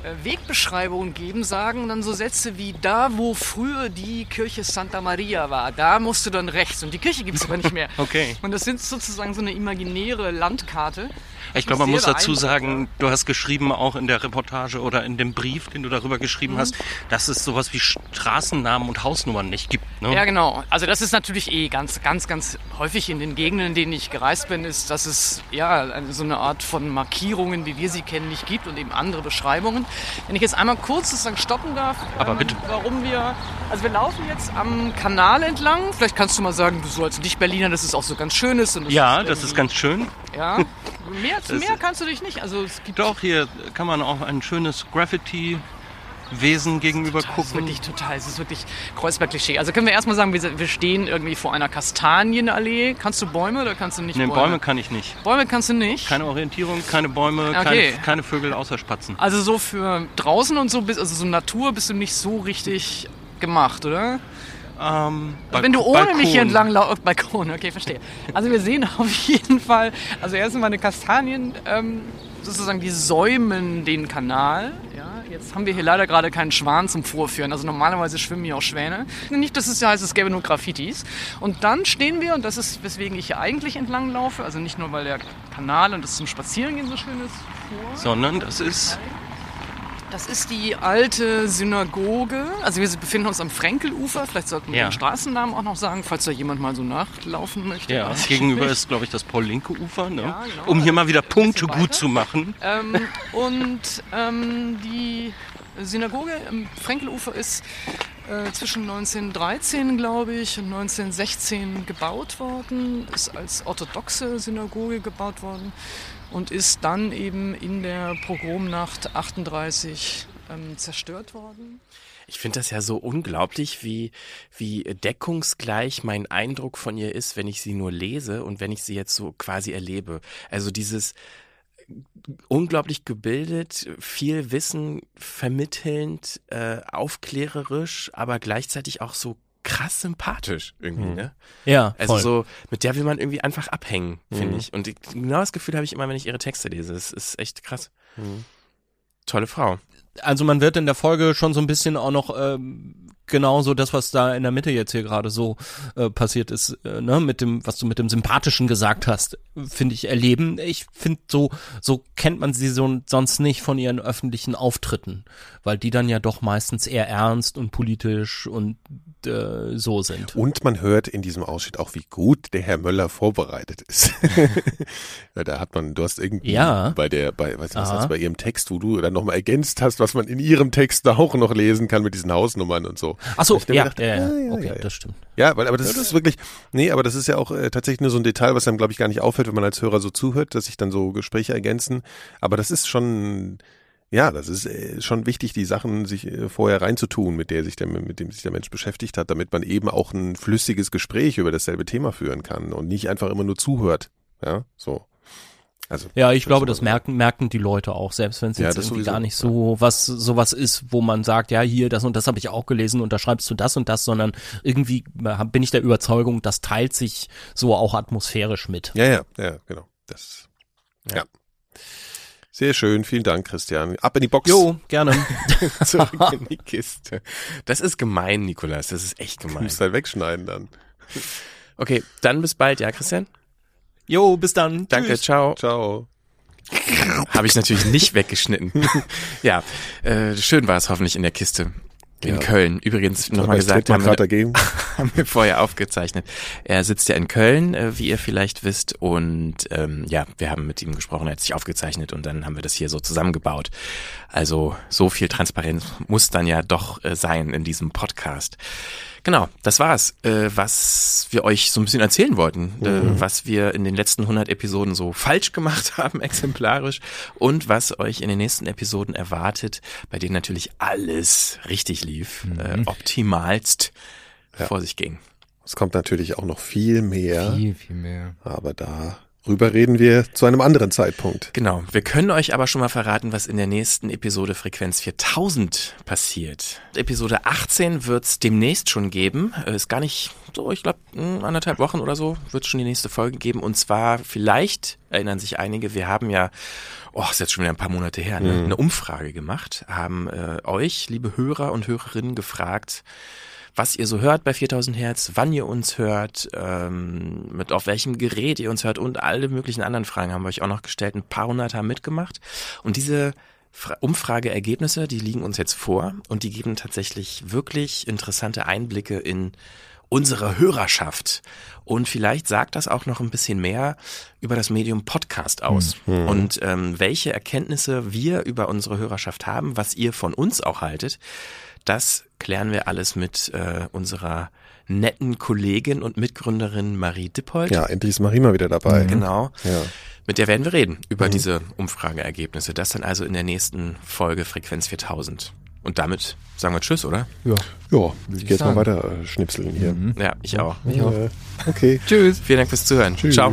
äh, Wegbeschreibungen geben, sagen dann so Sätze wie da, wo früher die Kirche Santa Maria war, da musst du dann rechts. Und die Kirche gibt es aber nicht mehr. Okay. Und das sind sozusagen so eine imaginäre Landkarte. Ich glaube, man muss dazu sagen, du hast geschrieben, auch in der Reportage oder in dem Brief, den du darüber geschrieben Mhm. hast, dass es sowas wie Straßennamen und Hausnummern nicht gibt. Ne? Ja, genau. Also das ist natürlich eh ganz, ganz, ganz häufig in den Gegenden, in denen ich gereist bin, ist, dass es ja so eine Art von Markierungen, wie wir sie kennen, nicht gibt und eben andere Beschreibungen. Wenn ich jetzt einmal kurz sozusagen stoppen darf, Aber ähm, bitte. warum wir, also wir laufen jetzt am Kanal entlang. Vielleicht kannst du mal sagen, du so als Nicht-Berliner, dass es auch so ganz schön ist. Ja, ist das ist ganz schön. Ja, mehr, Das- mehr kannst du dich nicht. Also es gibt Doch, hier kann man auch ein schönes Graffiti-Wesen gegenüber Das ist gucken. wirklich total, es ist wirklich Kreuzberg-Klischee. Also können wir erstmal sagen, wir, wir stehen irgendwie vor einer Kastanienallee. Kannst du Bäume oder kannst du nicht Nee, Bäume? Bäume kann ich nicht. Bäume kannst du nicht. Keine Orientierung, keine Bäume, Okay. keine, keine Vögel außer Spatzen. Also so für draußen und so, also so Natur bist du nicht so richtig gemacht, oder? Ähm, Also wenn du ohne mich hier entlang laufst, Balkon, okay, verstehe. Also wir sehen auf jeden Fall, also erst einmal eine Kastanien, ähm, sozusagen die säumen den Kanal. Ja, jetzt haben wir hier leider gerade keinen Schwan zum Vorführen. Also normalerweise schwimmen hier auch Schwäne. Nicht, dass es ja heißt, es gäbe nur Graffitis. Und dann stehen wir, und das ist, weswegen ich hier eigentlich entlang laufe, also nicht nur, weil der Kanal und das zum Spazierengehen so schön ist, vor. Sondern das ist Das ist die alte Synagoge. Also wir befinden uns am Frenkelufer. Vielleicht sollten wir Ja. den Straßennamen auch noch sagen, falls da jemand mal so nachlaufen möchte. Ja, ich gegenüber ist, glaube ich, das Paul-Linke-Ufer, ne? Ja, genau. um hier mal wieder Punkte gut zu machen. Ähm, und ähm, die Synagoge am Frenkelufer ist äh, zwischen 1913, glaube ich, und 1916 gebaut worden, ist als orthodoxe Synagoge gebaut worden und ist dann eben in der Pogromnacht 38 ähm, zerstört worden. Ich finde das ja so unglaublich, wie, wie deckungsgleich mein Eindruck von ihr ist, wenn ich sie nur lese und wenn ich sie jetzt so quasi erlebe. Also dieses unglaublich gebildet, viel Wissen vermittelnd, äh, aufklärerisch, aber gleichzeitig auch so krass sympathisch irgendwie, Mhm. ne? Ja, Also voll. so, mit der will man irgendwie einfach abhängen, finde Mhm. ich. Und genau das Gefühl habe ich immer, wenn ich ihre Texte lese. Das ist echt krass. Mhm. Tolle Frau. Also man wird in der Folge schon so ein bisschen auch noch ähm, genauso das, was da in der Mitte jetzt hier gerade so äh, passiert ist, äh, ne, mit dem, was du mit dem Sympathischen gesagt hast, finde ich erleben. Ich finde so, so kennt man sie so sonst nicht von ihren öffentlichen Auftritten, weil die dann ja doch meistens eher ernst und politisch und äh, so sind. Und man hört in diesem Ausschnitt auch, wie gut der Herr Möller vorbereitet ist. da hat man, du hast irgendwie Ja. bei der, bei, was, was Aha. hast, bei ihrem Text, wo du dann nochmal ergänzt hast, was man in ihrem Text auch noch lesen kann mit diesen Hausnummern und so. Ach so, Ich hab mir ja, gedacht, ja, ja, ah, okay, ja, ja. das stimmt. Ja, weil, aber das Ja, das- ist wirklich, nee, aber das ist ja auch äh, tatsächlich nur so ein Detail, was einem, glaube ich, gar nicht auffällt, wenn man als Hörer so zuhört, dass sich dann so Gespräche ergänzen. Aber das ist schon ja, das ist äh, schon wichtig, die Sachen sich äh, vorher reinzutun, mit der sich der, mit dem sich der Mensch beschäftigt hat, damit man eben auch ein flüssiges Gespräch über dasselbe Thema führen kann und nicht einfach immer nur zuhört. Ja, so. Also, Ja, ich glaube, das merken, merken die Leute auch, selbst wenn es Ja, jetzt das irgendwie sowieso, gar nicht so was sowas ist, wo man sagt, ja, hier, das und das habe ich auch gelesen und da schreibst du das und das, sondern irgendwie äh, bin ich der Überzeugung, das teilt sich so auch atmosphärisch mit. Ja, ja, ja, genau. Das, ja. Sehr schön, vielen Dank, Christian. Ab in die Box. Jo, gerne. Zurück in die Kiste. Das ist gemein, Nikolas. Das ist echt Du gemein. musst halt wegschneiden dann. Okay, dann bis bald, ja, Christian? Jo, bis dann. Danke, Tschüss. ciao. Ciao. Habe ich natürlich nicht weggeschnitten. ja, äh, schön war es hoffentlich in der Kiste. In Ja. Köln. Übrigens nochmal gesagt, haben wir, haben wir vorher aufgezeichnet. Er sitzt ja in Köln, äh, wie ihr vielleicht wisst. Und ähm, ja, wir haben mit ihm gesprochen, er hat sich aufgezeichnet und dann haben wir das hier so zusammengebaut. Also so viel Transparenz muss dann ja doch äh, sein in diesem Podcast. Genau, das war's, äh, was wir euch so ein bisschen erzählen wollten, Mhm. äh, was wir in den letzten 100 Episoden so falsch gemacht haben, exemplarisch, und was euch in den nächsten Episoden erwartet, bei denen natürlich alles richtig lief, äh, optimalst vor sich ging. Es kommt natürlich auch noch viel mehr. Viel, viel mehr. Aber darüber reden wir zu einem anderen Zeitpunkt. Genau. Wir können euch aber schon mal verraten, was in der nächsten Episode Frequenz 4000 passiert. Episode 18 wird es demnächst schon geben. Äh, Ist gar nicht so, ich glaube, anderthalb Wochen oder so wird es schon die nächste Folge geben. Und zwar, vielleicht erinnern sich einige, wir haben ja, oh, ist jetzt schon wieder ein paar Monate her, ne, Mhm. eine Umfrage gemacht, haben äh, euch, liebe Hörer und Hörerinnen, gefragt, was ihr so hört bei 4000 Hertz, wann ihr uns hört, ähm, mit auf welchem Gerät ihr uns hört und alle möglichen anderen Fragen haben wir euch auch noch gestellt. Ein paar hundert haben mitgemacht und diese Fra- Umfrageergebnisse, die liegen uns jetzt vor und die geben tatsächlich wirklich interessante Einblicke in unsere Hörerschaft. Und vielleicht sagt das auch noch ein bisschen mehr über das Medium Podcast aus. Mhm. Und ähm, welche Erkenntnisse wir über unsere Hörerschaft haben, was ihr von uns auch haltet, das klären wir alles mit äh, unserer netten Kollegin und Mitgründerin Marie Dippold. Ja, endlich ist Marie mal wieder dabei. Genau. Ja. Mit der werden wir reden über Mhm. diese Umfrageergebnisse. Das dann also in der nächsten Folge Frequenz 4000. Und damit sagen wir Tschüss, oder? Ja. Ja, ich gehe jetzt mal weiter äh, schnipseln hier. Ja, ich auch. Ich auch. Äh, okay. Tschüss. Vielen Dank fürs Zuhören. Tschüss. Ciao.